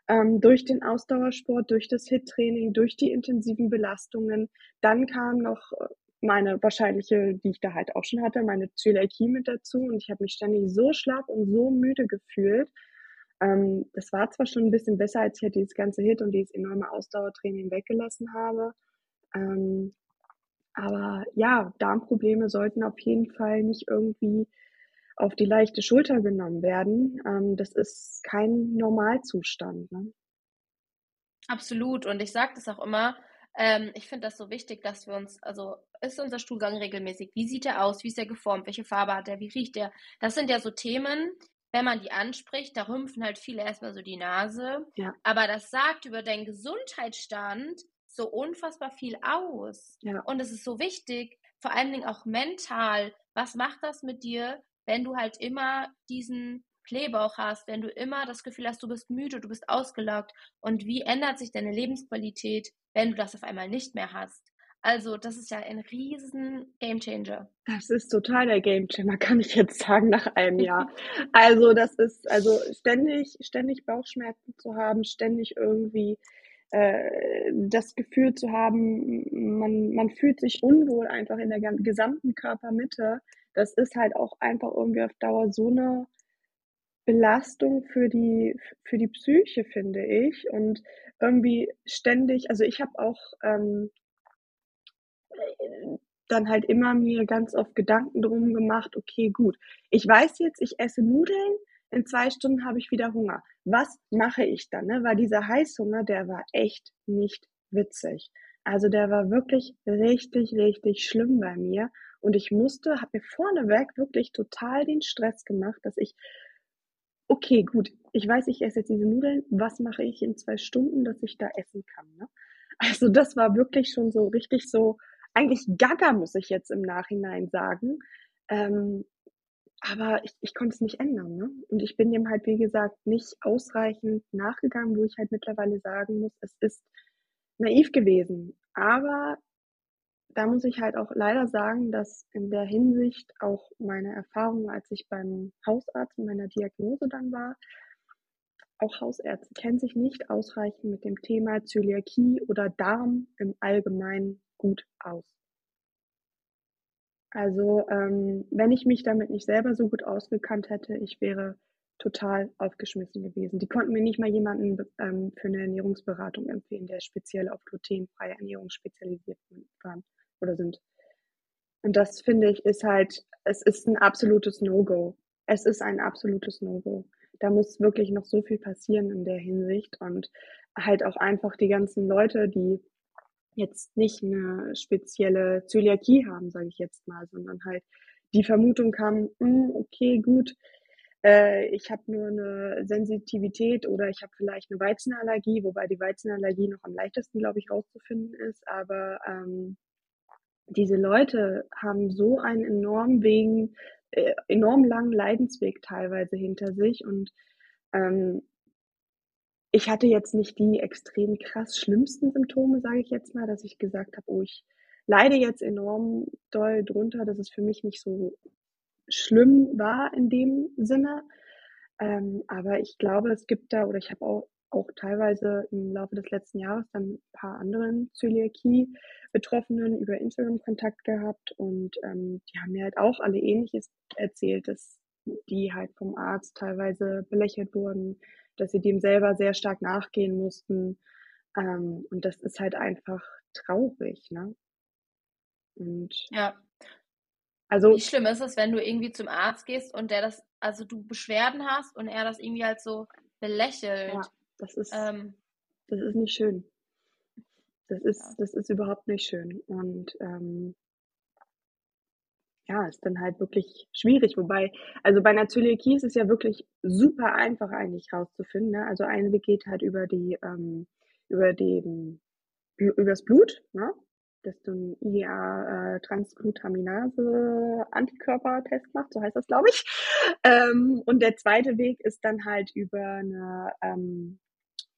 ähm, durch den Ausdauersport, durch das HIT-Training, durch die intensiven Belastungen. Dann kam noch äh, meine wahrscheinliche, die ich da halt auch schon hatte, meine Zöliakie mit dazu und ich habe mich ständig so schlapp und so müde gefühlt. Ähm, das war zwar schon ein bisschen besser, als ich halt dieses ganze Hit und dieses enorme Ausdauertraining weggelassen habe. Ähm, aber ja, Darmprobleme sollten auf jeden Fall nicht irgendwie auf die leichte Schulter genommen werden. Ähm, das ist kein Normalzustand. Ne? Absolut. Und ich sage das auch immer, ähm, ich finde das so wichtig, dass wir uns, also ist unser Stuhlgang regelmäßig? Wie sieht er aus? Wie ist er geformt? Welche Farbe hat er? Wie riecht er? Das sind ja so Themen, wenn man die anspricht, da rümpfen halt viele erstmal so die Nase. Ja. Aber das sagt über deinen Gesundheitsstand so unfassbar viel aus. Ja. Und es ist so wichtig, vor allen Dingen auch mental. Was macht das mit dir, wenn du halt immer diesen Kleebauch hast, wenn du immer das Gefühl hast, du bist müde, du bist ausgelaugt und wie ändert sich deine Lebensqualität, wenn du das auf einmal nicht mehr hast? Also, das ist ja ein riesen Gamechanger. Das ist total der Gamechanger, kann ich jetzt sagen, nach einem Jahr. also, das ist, also ständig, ständig Bauchschmerzen zu haben, ständig irgendwie das Gefühl zu haben, man, man fühlt sich unwohl einfach in der gesamten Körpermitte das ist halt auch einfach irgendwie auf Dauer so eine Belastung für die, für die Psyche, finde ich. Und irgendwie ständig, also ich habe auch ähm, dann halt immer mir ganz oft Gedanken drum gemacht, okay, gut, ich weiß jetzt, ich esse Nudeln, in zwei Stunden habe ich wieder Hunger. Was mache ich dann? Ne? Weil dieser Heißhunger, der war echt nicht witzig. Also der war wirklich richtig, richtig schlimm bei mir. Und ich musste, habe mir vorneweg wirklich total den Stress gemacht, dass ich, okay, gut, ich weiß, ich esse jetzt diese Nudeln, was mache ich in zwei Stunden, dass ich da essen kann? Ne? Also das war wirklich schon so richtig so, eigentlich gaga, muss ich jetzt im Nachhinein sagen. Ähm, aber ich, ich konnte es nicht ändern. Ne? Und ich bin dem halt, wie gesagt, nicht ausreichend nachgegangen, wo ich halt mittlerweile sagen muss, es ist naiv gewesen. Aber da muss ich halt auch leider sagen, dass in der Hinsicht auch meine Erfahrung, als ich beim Hausarzt in meiner Diagnose dann war, auch Hausärzte kennen sich nicht ausreichend mit dem Thema Zöliakie oder Darm im Allgemeinen gut aus. Also ähm, wenn ich mich damit nicht selber so gut ausgekannt hätte, ich wäre total aufgeschmissen gewesen. Die konnten mir nicht mal jemanden ähm, für eine Ernährungsberatung empfehlen, der speziell auf glutenfreie Ernährung spezialisiert war oder sind. Und das finde ich ist halt, es ist ein absolutes No-Go. Es ist ein absolutes No-Go. Da muss wirklich noch so viel passieren in der Hinsicht und halt auch einfach die ganzen Leute, die jetzt nicht eine spezielle Zöliakie haben, sage ich jetzt mal, sondern halt die Vermutung haben, hm, okay, gut, äh, ich habe nur eine Sensitivität oder ich habe vielleicht eine Weizenallergie, wobei die Weizenallergie noch am leichtesten, glaube ich, rauszufinden ist. Aber ähm, diese Leute haben so einen enorm wegen, äh, enorm langen Leidensweg teilweise hinter sich und ähm, ich hatte jetzt nicht die extrem krass schlimmsten Symptome, sage ich jetzt mal, dass ich gesagt habe, oh, ich leide jetzt enorm doll drunter, dass es für mich nicht so schlimm war in dem Sinne. Ähm, aber ich glaube, es gibt da, oder ich habe auch, auch teilweise im Laufe des letzten Jahres dann ein paar anderen Zöliakie-Betroffenen über Instagram Kontakt gehabt und ähm, die haben mir halt auch alle Ähnliches erzählt, dass die halt vom Arzt teilweise belächelt wurden, dass sie dem selber sehr stark nachgehen mussten. Ähm, und das ist halt einfach traurig, ne? Und ja. Also, Wie schlimm ist es, wenn du irgendwie zum Arzt gehst und der das, also du Beschwerden hast und er das irgendwie halt so belächelt. Ja, das ist, ähm, das ist nicht schön. Das ist, ja. das ist überhaupt nicht schön. Und ähm, ja, ist dann halt wirklich schwierig. Wobei, also bei einer Zöliakie ist es ja wirklich super einfach eigentlich rauszufinden. Ne? Also ein Weg geht halt über die, ähm, über den, übers Blut, ne? dass du einen IgA äh, Transglutaminase Antikörpertest machst, so heißt das, glaube ich. Ähm, und der zweite Weg ist dann halt über eine ähm,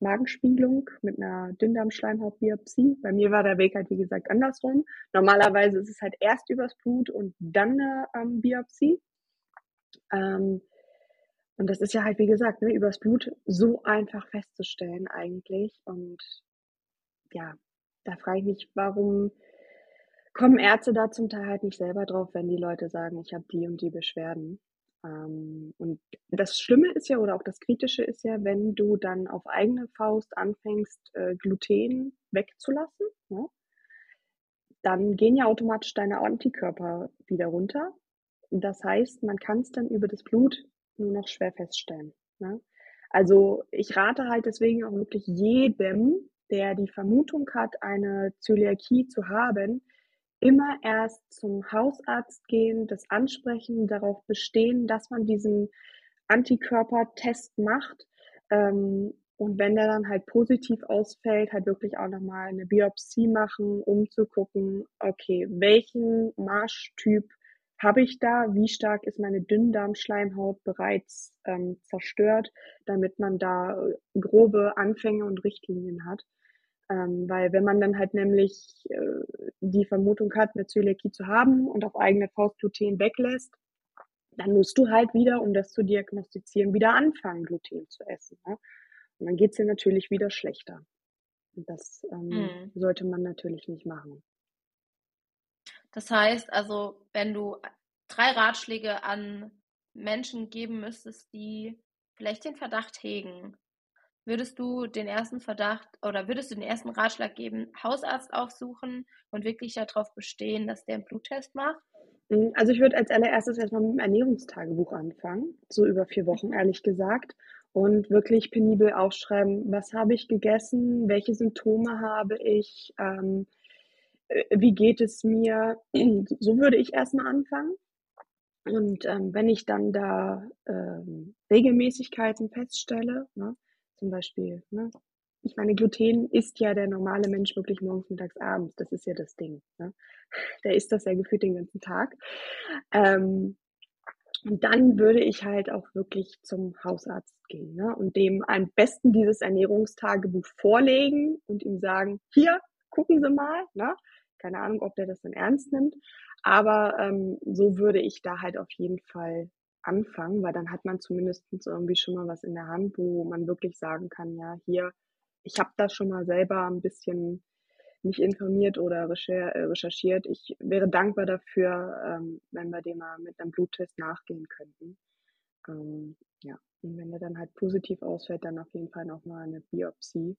Magenspiegelung mit einer Dünndarmschleimhautbiopsie. Bei mir war der Weg halt, wie gesagt, andersrum. Normalerweise ist es halt erst übers Blut und dann eine ähm, Biopsie. Ähm, und das ist ja halt, wie gesagt, ne, übers Blut so einfach festzustellen eigentlich. Und ja, da frage ich mich, warum kommen Ärzte da zum Teil halt nicht selber drauf, wenn die Leute sagen, ich habe die und die Beschwerden. Ähm, und das Schlimme ist ja, oder auch das Kritische ist ja, wenn du dann auf eigene Faust anfängst, äh, Gluten wegzulassen, ne? dann gehen ja automatisch deine Antikörper wieder runter. Das heißt, man kann es dann über das Blut nur noch schwer feststellen. Ne? Also ich rate halt deswegen auch wirklich jedem, der die Vermutung hat, eine Zöliakie zu haben, immer erst zum Hausarzt gehen, das ansprechen, darauf bestehen, dass man diesen Antikörpertest macht. Ähm, und wenn der dann halt positiv ausfällt, halt wirklich auch nochmal eine Biopsie machen, um zu gucken, okay, welchen Marschtyp habe ich da, wie stark ist meine Dünndarmschleimhaut bereits ähm, zerstört, damit man da grobe Anfänge und Richtlinien hat. Ähm, weil wenn man dann halt nämlich äh, die Vermutung hat, eine Zöliakie zu haben und auf eigene Faust Gluten weglässt, dann musst du halt wieder, um das zu diagnostizieren, wieder anfangen, Gluten zu essen. Ne? Und dann geht's dir natürlich wieder schlechter. Und das ähm, mhm. sollte man natürlich nicht machen. Das heißt also, wenn du drei Ratschläge an Menschen geben müsstest, die vielleicht den Verdacht hegen, würdest du den ersten Verdacht oder würdest du den ersten Ratschlag geben, Hausarzt aufsuchen und wirklich darauf bestehen, dass der einen Bluttest macht? Hm, also, ich würde als allererstes erst mal mit dem Ernährungstagebuch anfangen, so über 4 Wochen, Mhm. ehrlich gesagt, und wirklich penibel aufschreiben: „Was habe ich gegessen? Welche Symptome habe ich? Ähm, äh, wie geht es mir?“ So würde ich erst mal anfangen. Und, ähm, wenn ich dann da, ähm, Regelmäßigkeiten feststelle, ne, zum Beispiel, ne ich meine, Gluten isst ja der normale Mensch wirklich morgens, mittags, abends. Das ist ja das Ding, ne? Der isst das ja gefühlt den ganzen Tag. Ähm, und dann würde ich halt auch wirklich zum Hausarzt gehen, ne, und dem am besten dieses Ernährungstagebuch vorlegen und ihm sagen: „Hier, gucken Sie mal“, ne? Keine Ahnung, ob der das dann ernst nimmt, aber, ähm, so würde ich da halt auf jeden Fall anfangen, weil dann hat man zumindestens irgendwie schon mal was in der Hand, wo man wirklich sagen kann: „Ja, hier, ich habe da schon mal selber 'n bisschen mich informiert oder äh, recherchiert. Ich wäre dankbar dafür, ähm, wenn wir dem mal mit 'nem Bluttest nachgehen könnten.“ Ähm, ja, und wenn der dann halt positiv ausfällt, dann auf jeden Fall noch mal 'ne Biopsie.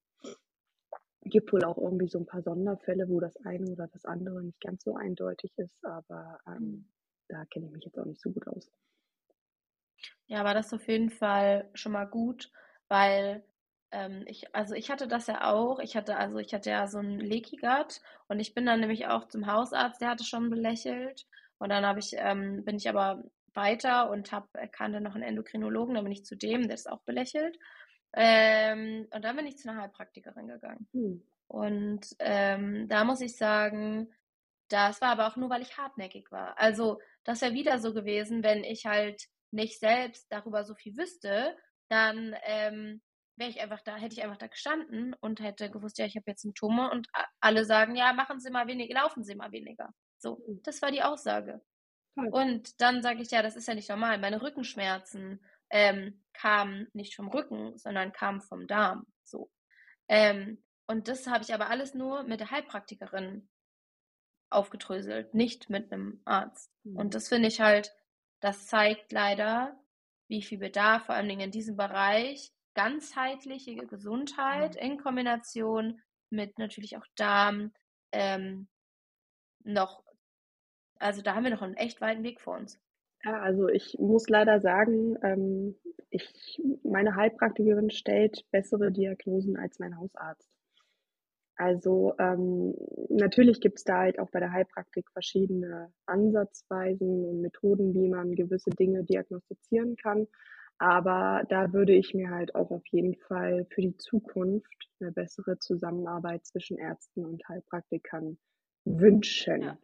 Gibt wohl auch irgendwie so 'n paar Sonderfälle, wo das eine oder das andere nicht ganz so eindeutig ist, aber, ähm, Mhm. da kenne ich mich jetzt auch nicht so gut aus. Ja, aber das ist auf jeden Fall schon mal gut, weil, ähm, ich also, ich hatte das ja auch. Ich hatte also, ich hatte ja so 'n Leaky Gut und ich bin dann nämlich auch zum Hausarzt, der hat es schon belächelt. Und dann habe ich ähm, bin ich aber weiter und habe äh, kannte noch 'n Endokrinologen, dann bin ich zu dem, der hat's auch belächelt. Ähm, und dann bin ich zu 'ner Heilpraktikerin gegangen. Mhm. Und, ähm, da muss ich sagen, das war aber auch nur, weil ich hartnäckig war. Also, das wäre wieder so gewesen, wenn ich halt nicht selbst darüber so viel wüsste, dann, ähm, wäre ich einfach da hätte ich einfach da gestanden und hätte gewusst: „Ja, ich habe jetzt Symptome“ und alle sagen: „Ja, machen Sie mal wenig laufen Sie mal weniger.“ So, Mhm. das war die Aussage. Und dann sage ich: „Ja, das ist ja nicht normal.“ Meine Rückenschmerzen, ähm, kamen nicht vom Rücken, sondern kamen vom Darm, so. Ähm, und das habe ich aber alles nur mit der Heilpraktikerin aufgedröselt, nicht mit 'nem Arzt. Und Mhm. das finde ich halt das zeigt leider, wie viel Bedarf vor allen Dingen in diesem Bereich ganzheitliche Gesundheit Mhm. in Kombination mit natürlich auch Darm, ähm, noch also, da haben wir noch 'n echt weiten Weg vor uns. Ja, also, ich muss leider sagen, ähm, ich meine Heilpraktikerin stellt bessere Diagnosen als mein Hausarzt. Also, ähm, natürlich gibt's da halt auch bei der Heilpraktik verschiedene Ansatzweisen und Methoden, wie man gewisse Dinge diagnostizieren kann. Aber da würde ich mir halt auch auf jeden Fall für die Zukunft 'ne bessere Zusammenarbeit zwischen Ärzten und Heilpraktikern Ja. wünschen.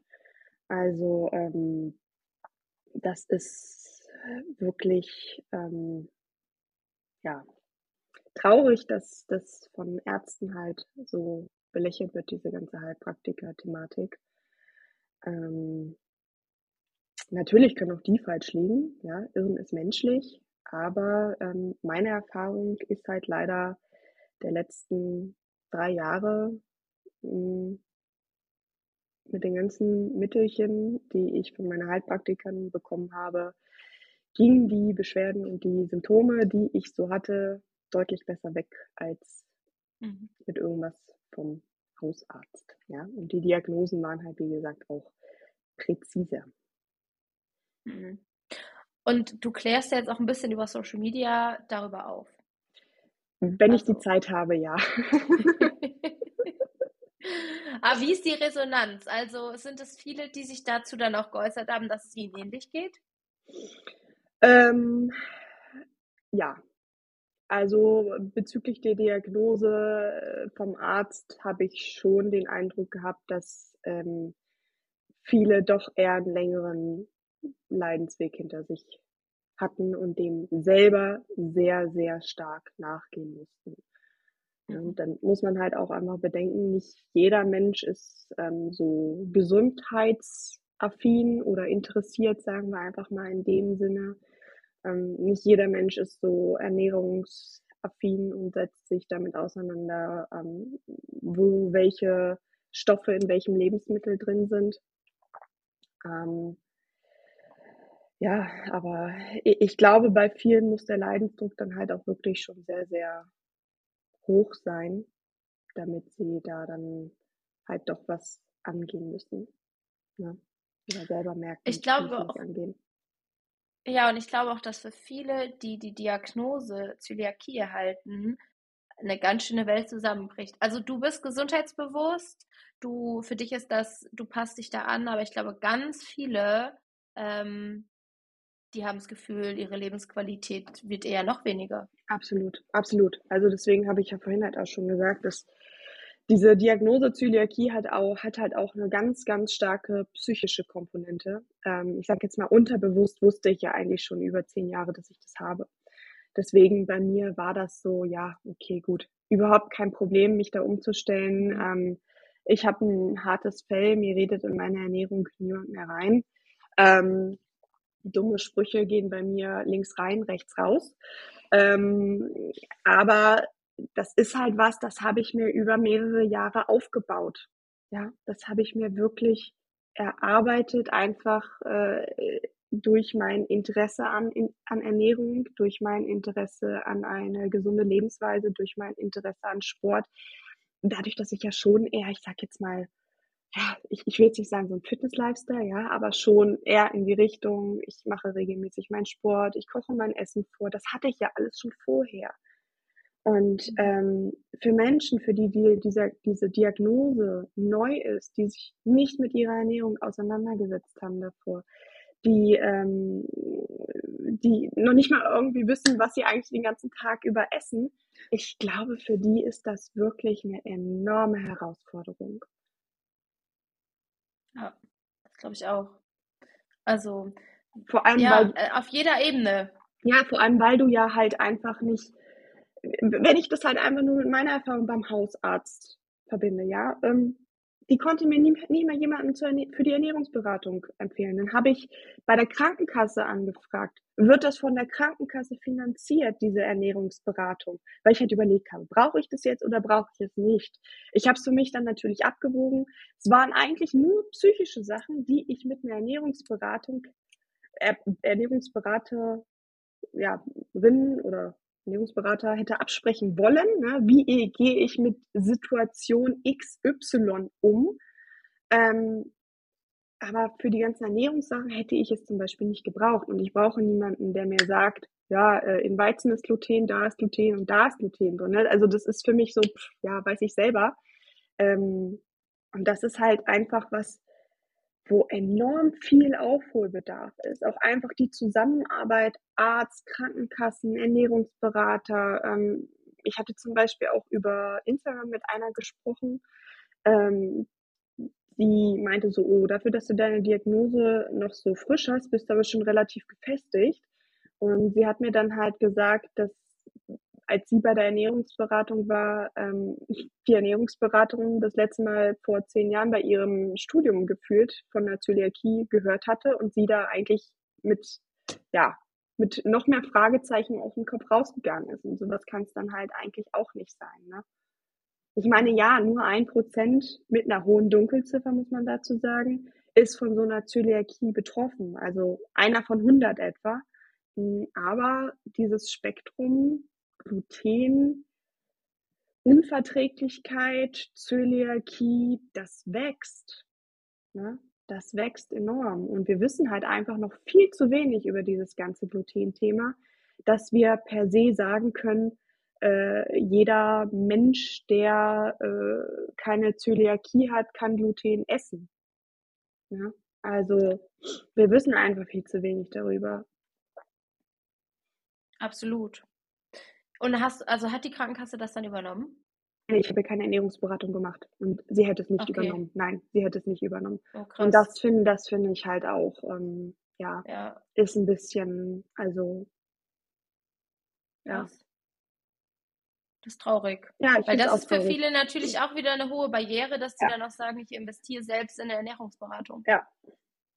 Also, ähm, das ist wirklich, ähm ja, traurig, dass das von Ärzten halt so belächelt wird, diese ganze Heilpraktiker-Thematik. Ähm natürlich können auch die falsch liegen, ja, Irren ist menschlich, aber, ähm, meine Erfahrung ist halt leider der letzten 3 Jahre, hm mit den ganzen Mittelchen, die ich von meiner Heilpraktikerin bekommen habe, gingen die Beschwerden und die Symptome, die ich so hatte, deutlich besser weg als Mhm. mit irgendwas vom Hausarzt, ja? Und die Diagnosen waren halt, wie gesagt, auch präziser. Mhm. Und du klärst ja jetzt auch 'n bisschen über Social Media darüber auf? Wenn ich die Also Zeit habe, ja. Aber wie ist die Resonanz? Also, sind es viele, die sich dazu dann auch geäußert haben, dass es ihnen ähnlich geht? Ähm, ja. Also, bezüglich der Diagnose, äh, vom Arzt habe ich schon den Eindruck gehabt, dass, ähm, viele doch eher 'n längeren Leidensweg hinter sich hatten und dem selber sehr, sehr stark nachgehen mussten. Ne, Mhm. und dann muss man halt auch einfach bedenken, nicht jeder Mensch ist, ähm, so gesundheitsaffin oder interessiert, sagen wir einfach mal in dem Sinne. Ähm, nicht jeder Mensch ist so ernährungsaffin und setzt sich damit auseinander, ähm, wo welche Stoffe in welchem Lebensmittel drin sind. Ähm ja, aber ich glaube, bei vielen muss der Leidensdruck dann halt auch wirklich schon sehr, sehr hoch sein, damit sie da dann halt doch was angehen müssen, ne? wieder selber merken. Ich glaube auch, angehen. Ja, und ich glaube auch, dass für viele, die die Diagnose Zöliakie erhalten, eine ganz schöne Welt zusammenbricht. Also du bist gesundheitsbewusst, du für dich ist das, du passt dich da an, aber ich glaube, ganz viele, ähm, die haben das Gefühl, ihre Lebensqualität wird eher noch weniger. Absolut, absolut. Also deswegen habe ich ja vorhin halt auch schon gesagt, dass diese Diagnose Zöliakie hat auch, hat halt auch eine ganz, ganz starke psychische Komponente. Ähm, ich sage jetzt mal unterbewusst wusste ich ja eigentlich schon über zehn Jahre, dass ich das habe. Deswegen bei mir war das so, ja, okay, gut, überhaupt kein Problem, mich da umzustellen. Ähm, ich habe ein hartes Fell, mir redet in meine Ernährung niemand mehr rein. Ähm, dumme Sprüche gehen bei mir links rein, rechts raus. Ähm, aber das ist halt was, das habe ich mir über mehrere Jahre aufgebaut. Ja, das habe ich mir wirklich erarbeitet, einfach äh, durch mein Interesse an, in, an Ernährung, durch mein Interesse an eine gesunde Lebensweise, durch mein Interesse an Sport. Dadurch, dass ich ja schon eher, ich sag jetzt mal, ja, ich, ich will jetzt nicht sagen so ein Fitness-Lifestyle, ja, aber schon eher in die Richtung, ich mache regelmäßig meinen Sport, ich koche mein Essen vor. Das hatte ich ja alles schon vorher. Und mhm. ähm, für Menschen, für die, die dieser, diese Diagnose neu ist, die sich nicht mit ihrer Ernährung auseinandergesetzt haben davor, die, ähm, die noch nicht mal irgendwie wissen, was sie eigentlich den ganzen Tag über essen, ich glaube, für die ist das wirklich eine enorme Herausforderung. Ja, das glaube ich auch. Also, vor allem, ja, weil, äh, auf jeder Ebene. Ja, vor allem, weil du ja halt einfach nicht wenn ich das halt einfach nur mit meiner Erfahrung beim Hausarzt verbinde, ja, ähm, die konnte mir nie, nie mehr jemanden für die Ernährungsberatung empfehlen. Dann habe ich bei der Krankenkasse angefragt, wird das von der Krankenkasse finanziert, diese Ernährungsberatung? Weil ich halt überlegt habe, brauche ich das jetzt oder brauche ich es nicht? Ich habe es für mich dann natürlich abgewogen. Es waren eigentlich nur psychische Sachen, die ich mit einer Ernährungsberatung, äh, Ernährungsberater, ja, oder Ernährungsberater hätte absprechen wollen, ne? wie gehe ich mit Situation XY um. Ähm, aber für die ganzen Ernährungssachen hätte ich es zum Beispiel nicht gebraucht. Und ich brauche niemanden, der mir sagt, ja, äh, im Weizen ist Gluten, da ist Gluten und da ist Gluten drin. Ne? Also das ist für mich so, pff, ja, weiß ich selber. Ähm, und das ist halt einfach was, wo enorm viel Aufholbedarf ist. Auch einfach die Zusammenarbeit Arzt, Krankenkassen, Ernährungsberater. Ähm, ich hatte zum Beispiel auch über Instagram mit einer gesprochen, ähm, die meinte so, oh, dafür, dass du deine Diagnose noch so frisch hast, bist du aber schon relativ gefestigt. Und sie hat mir dann halt gesagt, dass als sie bei der Ernährungsberatung war, ähm, die Ernährungsberaterin das letzte Mal vor zehn Jahren bei ihrem Studium gefühlt von der Zöliakie gehört hatte und sie da eigentlich mit, ja, mit noch mehr Fragezeichen auf dem Kopf rausgegangen ist. Und sowas kann es dann halt eigentlich auch nicht sein. Ne? Ich meine, ja, nur ein Prozent mit einer hohen Dunkelziffer, muss man dazu sagen, ist von so einer Zöliakie betroffen. Also einer von 100 etwa. Hm, aber dieses Spektrum Gluten, Unverträglichkeit, Zöliakie, das wächst. Ne? Das wächst enorm. Und wir wissen halt einfach noch viel zu wenig über dieses ganze Gluten-Thema, dass wir per se sagen können, äh, jeder Mensch, der äh, keine Zöliakie hat, kann Gluten essen. Ja? Also wir wissen einfach viel zu wenig darüber. Absolut. Und hast, also hat die Krankenkasse das dann übernommen? Ich habe keine Ernährungsberatung gemacht und sie hätte es nicht okay. übernommen. Nein, sie hätte es nicht übernommen. Oh, und das finde das finde ich halt auch, ähm, ja, ja, ist ein bisschen, also ja. Das ist traurig. Ja, ich Weil das ist für traurig. viele natürlich auch wieder eine hohe Barriere, dass sie ja. dann auch sagen, ich investiere selbst in eine Ernährungsberatung. Ja,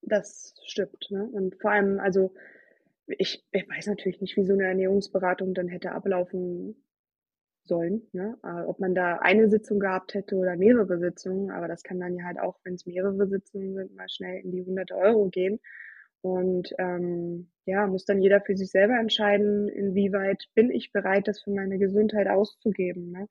das stimmt. Ne? Und vor allem, also ich, ich weiß natürlich nicht, wie so eine Ernährungsberatung dann hätte ablaufen sollen, ne? Ob man da eine Sitzung gehabt hätte oder mehrere Sitzungen, aber das kann dann ja halt auch, wenn es mehrere Sitzungen sind, mal schnell in die hunderte Euro gehen. Und ähm, ja, muss dann jeder für sich selber entscheiden, inwieweit bin ich bereit, das für meine Gesundheit auszugeben. Ne?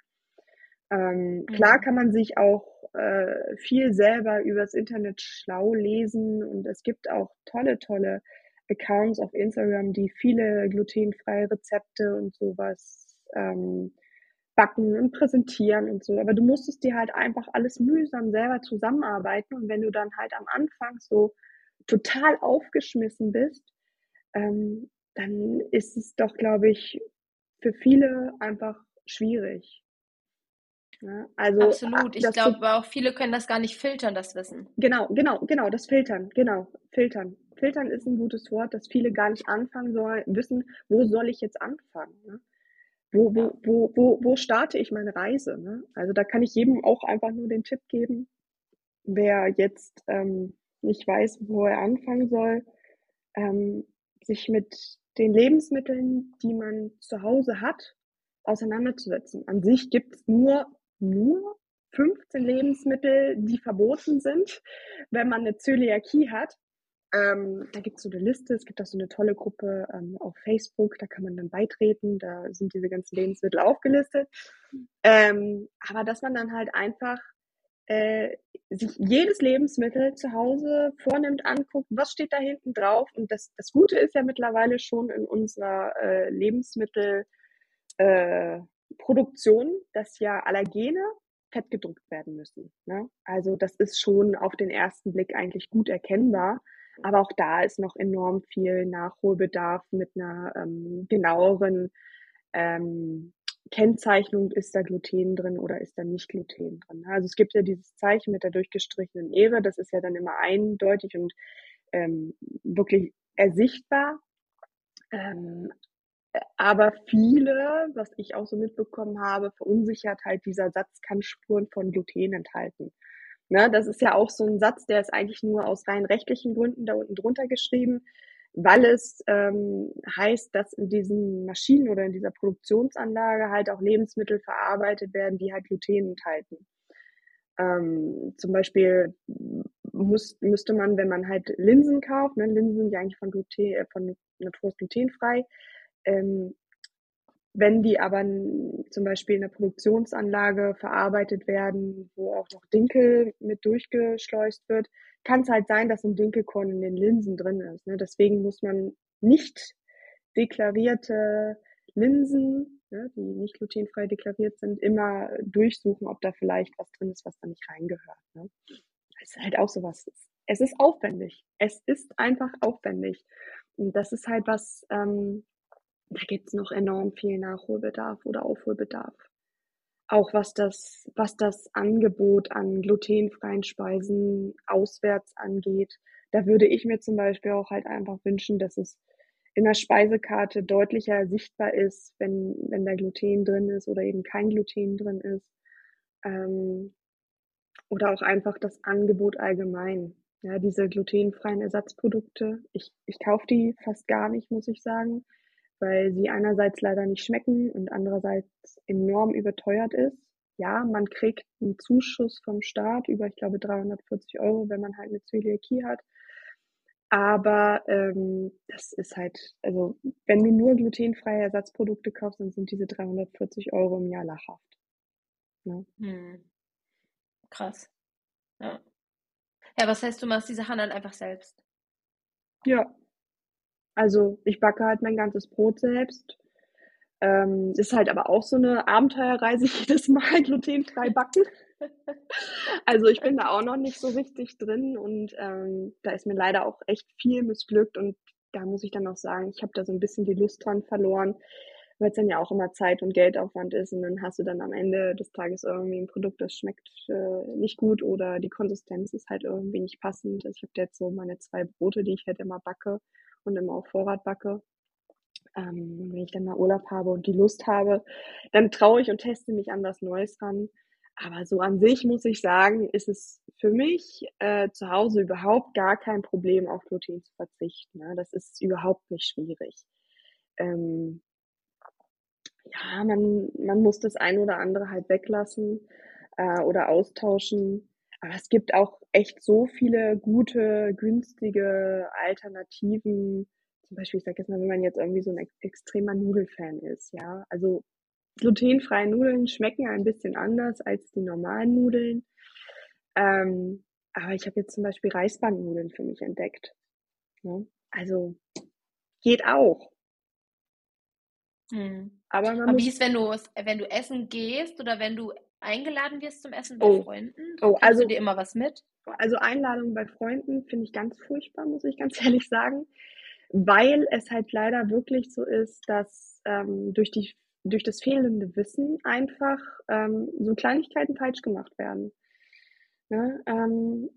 Ähm, mhm. Klar kann man sich auch äh, viel selber übers Internet schlau lesen und es gibt auch tolle, tolle Accounts auf Instagram, die viele glutenfreie Rezepte und sowas ähm, backen und präsentieren und so. Aber du musstest dir halt einfach alles mühsam selber zusammenarbeiten und wenn du dann halt am Anfang so total aufgeschmissen bist, ähm, dann ist es doch, glaube ich, für viele einfach schwierig. Ja, also absolut. Ich glaube auch viele können das gar nicht filtern, das Wissen. Genau, genau, genau, das Filtern, genau, filtern. Filtern ist ein gutes Wort, dass viele gar nicht anfangen sollen, wissen, wo soll ich jetzt anfangen? Ne? Wo, wo, wo, wo, wo starte ich meine Reise? Ne? Also da kann ich jedem auch einfach nur den Tipp geben, wer jetzt ähm, nicht weiß, wo er anfangen soll, ähm, sich mit den Lebensmitteln, die man zu Hause hat, auseinanderzusetzen. An sich gibt es nur, nur 15 Lebensmittel, die verboten sind, wenn man eine Zöliakie hat. Ähm, da gibt es so eine Liste, es gibt auch so eine tolle Gruppe ähm, auf Facebook, da kann man dann beitreten, da sind diese ganzen Lebensmittel aufgelistet. Ähm, aber dass man dann halt einfach äh, sich jedes Lebensmittel zu Hause vornimmt, anguckt, was steht da hinten drauf. Und das, das Gute ist ja mittlerweile schon in unserer äh, Lebensmittelproduktion, äh, dass ja Allergene fettgedruckt werden müssen. Ne? Also das ist schon auf den ersten Blick eigentlich gut erkennbar. Aber auch da ist noch enorm viel Nachholbedarf mit einer ähm, genaueren ähm, Kennzeichnung, ist da Gluten drin oder ist da nicht Gluten drin. Also es gibt ja dieses Zeichen mit der durchgestrichenen Ehre, das ist ja dann immer eindeutig und ähm, wirklich ersichtbar. Ähm, aber viele, was ich auch so mitbekommen habe, verunsichert halt dieser Satz kann Spuren von Gluten enthalten. Ne, das ist ja auch so ein Satz, der ist eigentlich nur aus rein rechtlichen Gründen da unten drunter geschrieben, weil es ähm, heißt, dass in diesen Maschinen oder in dieser Produktionsanlage halt auch Lebensmittel verarbeitet werden, die halt Gluten enthalten. Ähm, zum Beispiel muss, müsste man, wenn man halt Linsen kauft, ne, Linsen sind ja eigentlich von, Gluten, äh, von Natur glutenfrei, ähm, wenn die aber zum Beispiel in der Produktionsanlage verarbeitet werden, wo auch noch Dinkel mit durchgeschleust wird, kann es halt sein, dass ein Dinkelkorn in den Linsen drin ist. Ne? Deswegen muss man nicht deklarierte Linsen, ne, die nicht glutenfrei deklariert sind, immer durchsuchen, ob da vielleicht was drin ist, was da nicht reingehört. Ne? Das ist halt auch sowas. Es ist aufwendig. Es ist einfach aufwendig. Und das ist halt was, ähm, da gibt es noch enorm viel Nachholbedarf oder Aufholbedarf. Auch was das, was das Angebot an glutenfreien Speisen auswärts angeht. Da würde ich mir zum Beispiel auch halt einfach wünschen, dass es in der Speisekarte deutlicher sichtbar ist, wenn, wenn da Gluten drin ist oder eben kein Gluten drin ist. Ähm, oder auch einfach das Angebot allgemein. Ja, diese glutenfreien Ersatzprodukte. Ich, ich kaufe die fast gar nicht, muss ich sagen weil sie einerseits leider nicht schmecken und andererseits enorm überteuert ist. Ja, man kriegt einen Zuschuss vom Staat über, ich glaube, 340 Euro, wenn man halt eine Zöliakie hat. Aber ähm, das ist halt, also wenn du nur glutenfreie Ersatzprodukte kaufst, dann sind diese 340 Euro im Jahr lachhaft. Ja. Hm. Krass. Ja. Ja, was heißt, du machst die Sachen dann einfach selbst? Ja, also ich backe halt mein ganzes Brot selbst. Ähm, ist halt aber auch so eine Abenteuerreise jedes Mal glutenfrei backen. also ich bin da auch noch nicht so richtig drin und ähm, da ist mir leider auch echt viel missglückt und da muss ich dann auch sagen, ich habe da so ein bisschen die Lust dran verloren, weil es dann ja auch immer Zeit und Geldaufwand ist und dann hast du dann am Ende des Tages irgendwie ein Produkt, das schmeckt äh, nicht gut oder die Konsistenz ist halt irgendwie nicht passend. Also ich habe jetzt so meine zwei Brote, die ich halt immer backe und immer auf Vorrat backe. Ähm, wenn ich dann mal Urlaub habe und die Lust habe, dann traue ich und teste mich an was Neues ran. Aber so an sich muss ich sagen, ist es für mich äh, zu Hause überhaupt gar kein Problem, auf Gluten zu verzichten. Ne? Das ist überhaupt nicht schwierig. Ähm, ja, man, man muss das ein oder andere halt weglassen äh, oder austauschen. Aber es gibt auch echt so viele gute, günstige Alternativen. Zum Beispiel, ich sage jetzt mal, wenn man jetzt irgendwie so ein extremer Nudelfan ist, ja. Also glutenfreie Nudeln schmecken ein bisschen anders als die normalen Nudeln. Ähm, aber ich habe jetzt zum Beispiel Reisbandnudeln für mich entdeckt. Ne? Also geht auch. Hm. Aber, Aber wie ist, wenn du, wenn du essen gehst oder wenn du eingeladen wirst zum Essen bei oh. Freunden? Oh, also du dir immer was mit? Also Einladung bei Freunden finde ich ganz furchtbar, muss ich ganz ehrlich sagen, weil es halt leider wirklich so ist, dass ähm, durch die durch das fehlende Wissen einfach ähm, so Kleinigkeiten falsch gemacht werden. Ne? Ähm,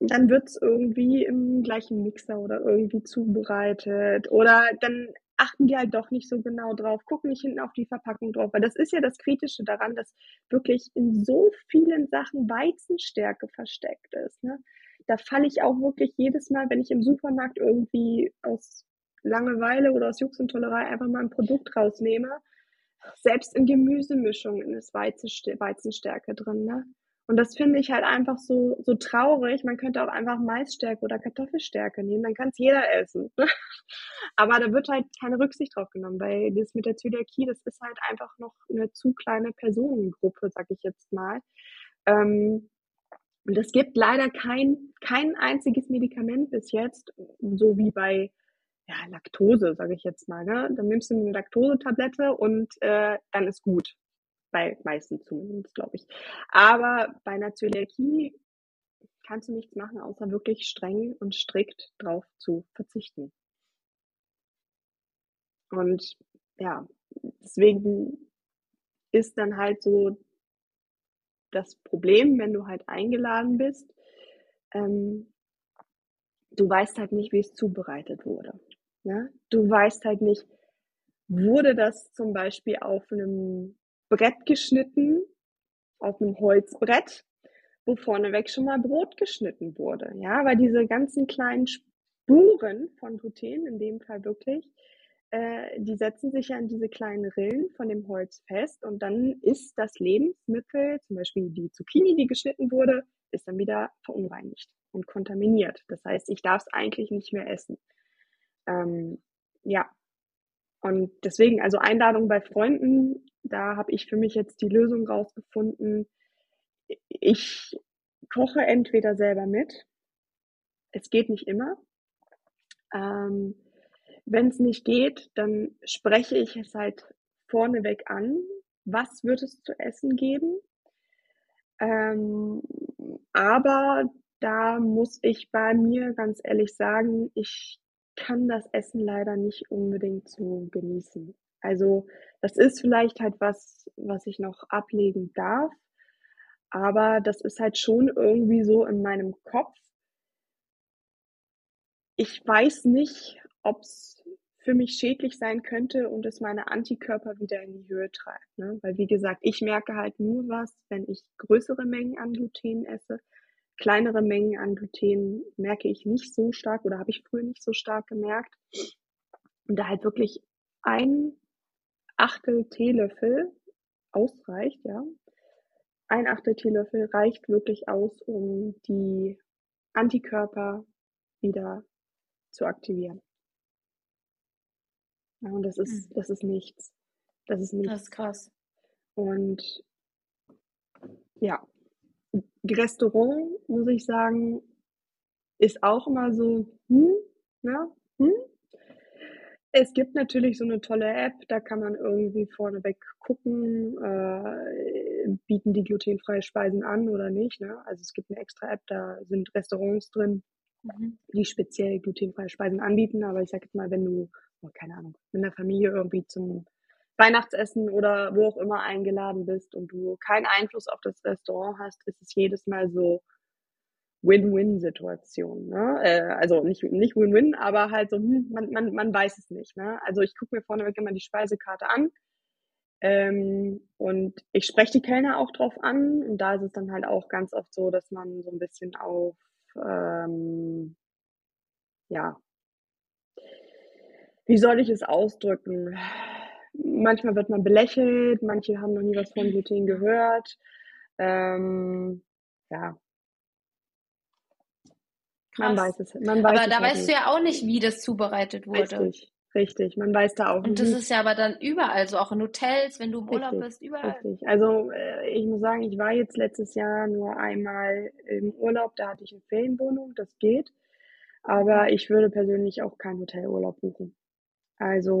dann wird's irgendwie im gleichen Mixer oder irgendwie zubereitet oder dann achten die halt doch nicht so genau drauf, gucken nicht hinten auf die Verpackung drauf, weil das ist ja das Kritische daran, dass wirklich in so vielen Sachen Weizenstärke versteckt ist. Ne? Da falle ich auch wirklich jedes Mal, wenn ich im Supermarkt irgendwie aus Langeweile oder aus Jux und Tollerei einfach mal ein Produkt rausnehme, selbst in Gemüsemischungen ist Weizenstärke drin. Ne? Und das finde ich halt einfach so, so traurig. Man könnte auch einfach Maisstärke oder Kartoffelstärke nehmen, dann kann es jeder essen. Aber da wird halt keine Rücksicht drauf genommen, weil das mit der Zöliakie, das ist halt einfach noch eine zu kleine Personengruppe, sag ich jetzt mal. Ähm, und es gibt leider kein, kein einziges Medikament bis jetzt, so wie bei ja, Laktose, sage ich jetzt mal. Ne? Dann nimmst du eine Laktosetablette und äh, dann ist gut bei meisten zumindest, glaube ich. Aber bei einer Zöliakie kannst du nichts machen, außer wirklich streng und strikt drauf zu verzichten. Und ja, deswegen ist dann halt so das Problem, wenn du halt eingeladen bist, ähm, du weißt halt nicht, wie es zubereitet wurde. Ne? Du weißt halt nicht, wurde das zum Beispiel auf einem Brett geschnitten, auf einem Holzbrett, wo vorneweg schon mal Brot geschnitten wurde. Ja, weil diese ganzen kleinen Spuren von Gluten, in dem Fall wirklich, äh, die setzen sich ja an diese kleinen Rillen von dem Holz fest und dann ist das Lebensmittel, zum Beispiel die Zucchini, die geschnitten wurde, ist dann wieder verunreinigt und kontaminiert. Das heißt, ich darf es eigentlich nicht mehr essen. Ähm, ja, und deswegen, also Einladung bei Freunden, da habe ich für mich jetzt die Lösung rausgefunden. Ich koche entweder selber mit. Es geht nicht immer. Ähm, Wenn es nicht geht, dann spreche ich es halt vorneweg an. Was wird es zu essen geben? Ähm, aber da muss ich bei mir ganz ehrlich sagen, ich kann das Essen leider nicht unbedingt so genießen. Also das ist vielleicht halt was, was ich noch ablegen darf, aber das ist halt schon irgendwie so in meinem Kopf. Ich weiß nicht, ob es für mich schädlich sein könnte und es meine Antikörper wieder in die Höhe treibt. Ne? Weil wie gesagt, ich merke halt nur was, wenn ich größere Mengen an Gluten esse. Kleinere Mengen an Gluten merke ich nicht so stark oder habe ich früher nicht so stark gemerkt. Und da halt wirklich ein Achtel Teelöffel ausreicht, ja. Ein Achtel Teelöffel reicht wirklich aus, um die Antikörper wieder zu aktivieren. Ja, und das ist, mhm. das ist nichts. Das ist nichts. Das ist krass. Und ja, Restaurant, muss ich sagen, ist auch immer so, hm, na, hm. Es gibt natürlich so eine tolle App, da kann man irgendwie vorneweg gucken, äh, bieten die glutenfreie Speisen an oder nicht. Ne? Also es gibt eine extra App, da sind Restaurants drin, mhm. die speziell glutenfreie Speisen anbieten. Aber ich sag jetzt mal, wenn du, oh, keine Ahnung, mit einer Familie irgendwie zum Weihnachtsessen oder wo auch immer eingeladen bist und du keinen Einfluss auf das Restaurant hast, ist es jedes Mal so Win-Win-Situation. Ne? Äh, also nicht nicht Win-Win, aber halt so, hm, man, man, man weiß es nicht. Ne? Also ich gucke mir vorneweg immer die Speisekarte an ähm, und ich spreche die Kellner auch drauf an und da ist es dann halt auch ganz oft so, dass man so ein bisschen auf ähm, ja, wie soll ich es ausdrücken? Manchmal wird man belächelt, manche haben noch nie was von Gluten gehört. Ähm, ja. Krass. Man weiß es. Man weiß Aber da weißt nicht. du ja auch nicht, wie das zubereitet wurde. Richtig, Richtig, man weiß da auch Und das ist ja aber dann überall so, auch in Hotels, wenn du im Urlaub Richtig, bist, überall. richtig. Also äh, ich muss sagen, ich war jetzt letztes Jahr nur einmal im Urlaub, da hatte ich eine Ferienwohnung, das geht. Aber ich würde persönlich auch keinen Hotelurlaub buchen. Also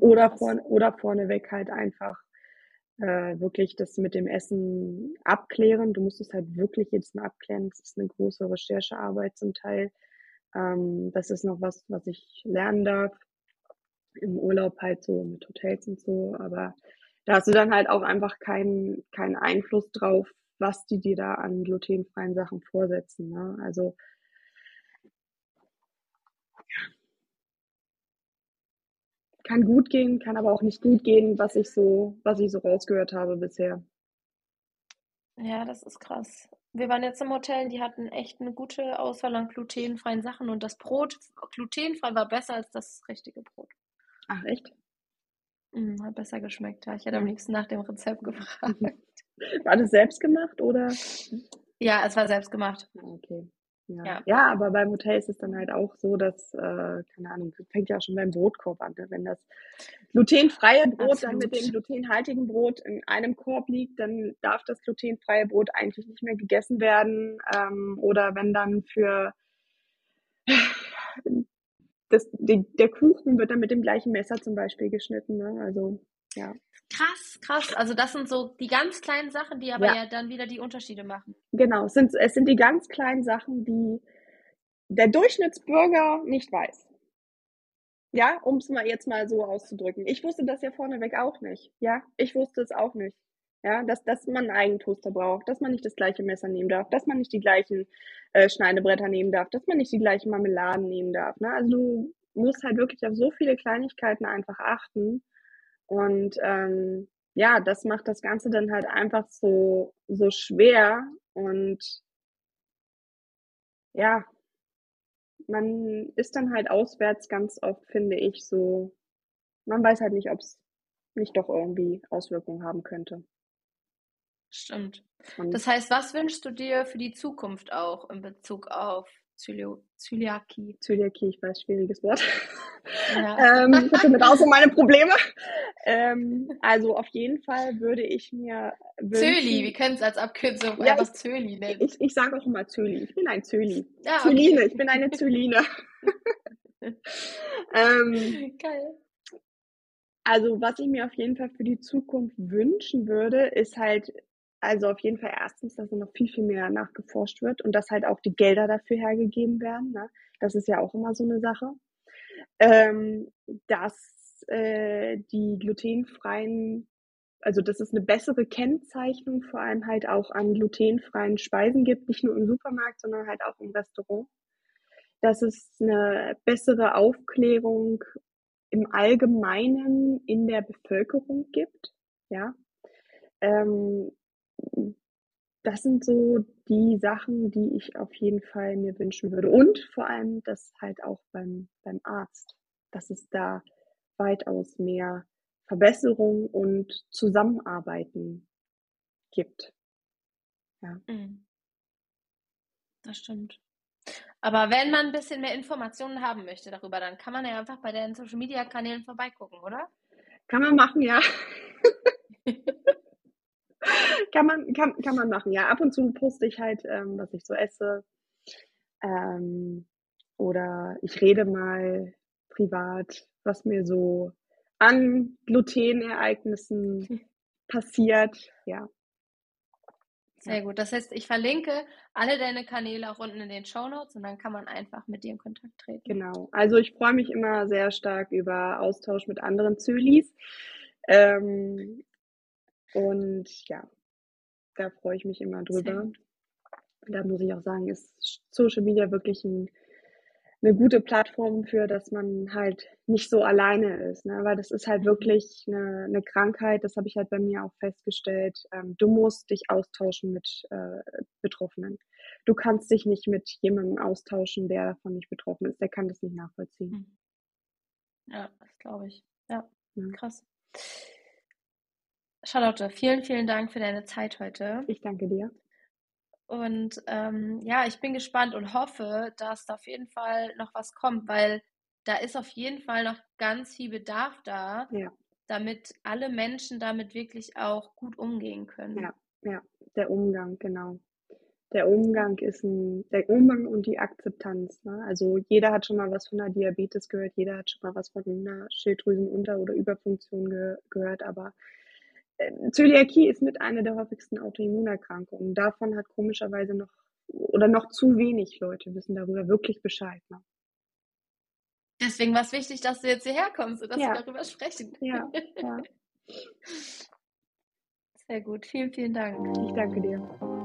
oder vorne oder vorneweg halt einfach äh, wirklich das mit dem Essen abklären. Du musst es halt wirklich jedes Mal abklären. Das ist eine große Recherchearbeit zum Teil. Ähm, das ist noch was, was ich lernen darf im Urlaub halt so mit Hotels und so, aber da hast du dann halt auch einfach keinen keinen Einfluss drauf, was die dir da an glutenfreien Sachen vorsetzen, ne? Also kann gut gehen, kann aber auch nicht gut gehen, was ich so was ich so rausgehört habe bisher. Ja, das ist krass. Wir waren jetzt im Hotel, die hatten echt eine gute Auswahl an glutenfreien Sachen und das Brot glutenfrei war besser als das richtige Brot. Ach echt? Mhm, hat besser geschmeckt, ja. Ich hätte am liebsten nach dem Rezept gefragt. War das selbst gemacht oder? Ja, es war selbst gemacht. Ah, okay. Ja. Ja. ja, aber beim Hotel ist es dann halt auch so, dass, äh, keine Ahnung, fängt ja schon beim Brotkorb an. Ne? Wenn das glutenfreie Brot dann mit dem Absolut. glutenhaltigen Brot in einem Korb liegt, dann darf das glutenfreie Brot eigentlich nicht mehr gegessen werden. Ähm, oder wenn dann für das, die, der Kuchen wird dann mit dem gleichen Messer zum Beispiel geschnitten. Ne? Also ja, Krass, krass. Also das sind so die ganz kleinen Sachen, die aber Ja. ja, dann wieder die Unterschiede machen. genau. Es sind, es sind die ganz kleinen Sachen, die der Durchschnittsbürger nicht weiß. Ja, um es mal jetzt mal so auszudrücken. Ich wusste das ja vorneweg auch nicht. Ja, ich wusste es auch nicht. Ja, dass, dass man einen Eigentoaster braucht, dass man nicht das gleiche Messer nehmen darf, dass man nicht die gleichen äh, Schneidebretter nehmen darf, dass man nicht die gleichen Marmeladen nehmen darf. Ne? Also du musst halt wirklich auf so viele Kleinigkeiten einfach achten. Und ähm, ja, das macht das Ganze dann halt einfach so, so schwer. Und ja, man ist dann halt auswärts ganz oft, finde ich, so, man weiß halt nicht, ob es nicht doch irgendwie Auswirkungen haben könnte. Stimmt. Und Das heißt, was wünschst du dir für die Zukunft auch in Bezug auf Zölio Zöliakie? Zöliakie, ich weiß, schwieriges Wort. Ja. ähm, damit auch so meine Probleme. Ähm, also auf jeden Fall würde ich mir Zöli, wir wünschen, können es als Abkürzung Ja, einfach Zöli nennen. ich, ich sage auch immer Zöli. Ich bin ein Zöli. Ja, Zöline, okay. ich bin eine Zöline. ähm, Geil. Also, was ich mir auf jeden Fall für die Zukunft wünschen würde, ist halt, also auf jeden Fall erstens, dass da noch viel, viel mehr nachgeforscht wird und dass halt auch die Gelder dafür hergegeben werden. Ne? Das ist ja auch immer so eine Sache. Ähm, dass äh, die glutenfreien, also dass es eine bessere Kennzeichnung vor allem halt auch an glutenfreien Speisen gibt, nicht nur im Supermarkt, sondern halt auch im Restaurant. Dass es eine bessere Aufklärung im Allgemeinen in der Bevölkerung gibt. Ja, ähm, das sind so die Sachen, die ich auf jeden Fall mir wünschen würde. Und vor allem das halt auch beim, beim Arzt, dass es da weitaus mehr Verbesserung und Zusammenarbeiten gibt. Ja. Mhm. Das stimmt. Aber wenn man ein bisschen mehr Informationen haben möchte darüber, dann kann man ja einfach bei den Social Media Kanälen vorbeigucken, oder? Kann man machen, ja. kann man, kann, kann man machen, ja. Ab und zu poste ich halt, ähm, was ich so esse. Ähm, oder ich rede mal privat, was mir so an Glutenereignissen passiert. Ja. Sehr gut. Das heißt, ich verlinke alle deine Kanäle auch unten in den Show Notes und dann kann man einfach mit dir in Kontakt treten. Genau. Also ich freue mich immer sehr stark über Austausch mit anderen Zölis. Ähm, und ja, da freue ich mich immer drüber. gut. Da muss ich auch sagen, ist Social Media wirklich ein, eine gute Plattform für, dass man halt nicht so alleine ist, ne? Weil das ist halt Mhm. wirklich eine, eine Krankheit, das habe ich halt bei mir auch festgestellt. Ähm, du musst dich austauschen mit äh, Betroffenen. Du kannst dich nicht mit jemandem austauschen, der davon nicht betroffen ist. Der kann das nicht nachvollziehen. Mhm. Ja, das glaube ich. Ja, Ja. krass. Charlotte, vielen, vielen Dank für deine Zeit heute. Ich danke dir. Und ähm, ja, ich bin gespannt und hoffe, dass da auf jeden Fall noch was kommt, weil da ist auf jeden Fall noch ganz viel Bedarf da, Ja. damit alle Menschen damit wirklich auch gut umgehen können. Ja, ja, der Umgang, genau. Der Umgang ist ein, der Umgang und die Akzeptanz. Ne? Also jeder hat schon mal was von einer Diabetes gehört, jeder hat schon mal was von einer Schilddrüsenunter- oder Überfunktion ge gehört, aber Zöliakie ist mit einer der häufigsten Autoimmunerkrankungen. Davon hat komischerweise noch oder noch zu wenig Leute wissen darüber wirklich Bescheid. Ne? Deswegen war es wichtig, dass du jetzt hierher kommst und dass Ja. wir darüber sprechen. Ja, ja. Sehr gut. Vielen, vielen Dank. Ich danke dir.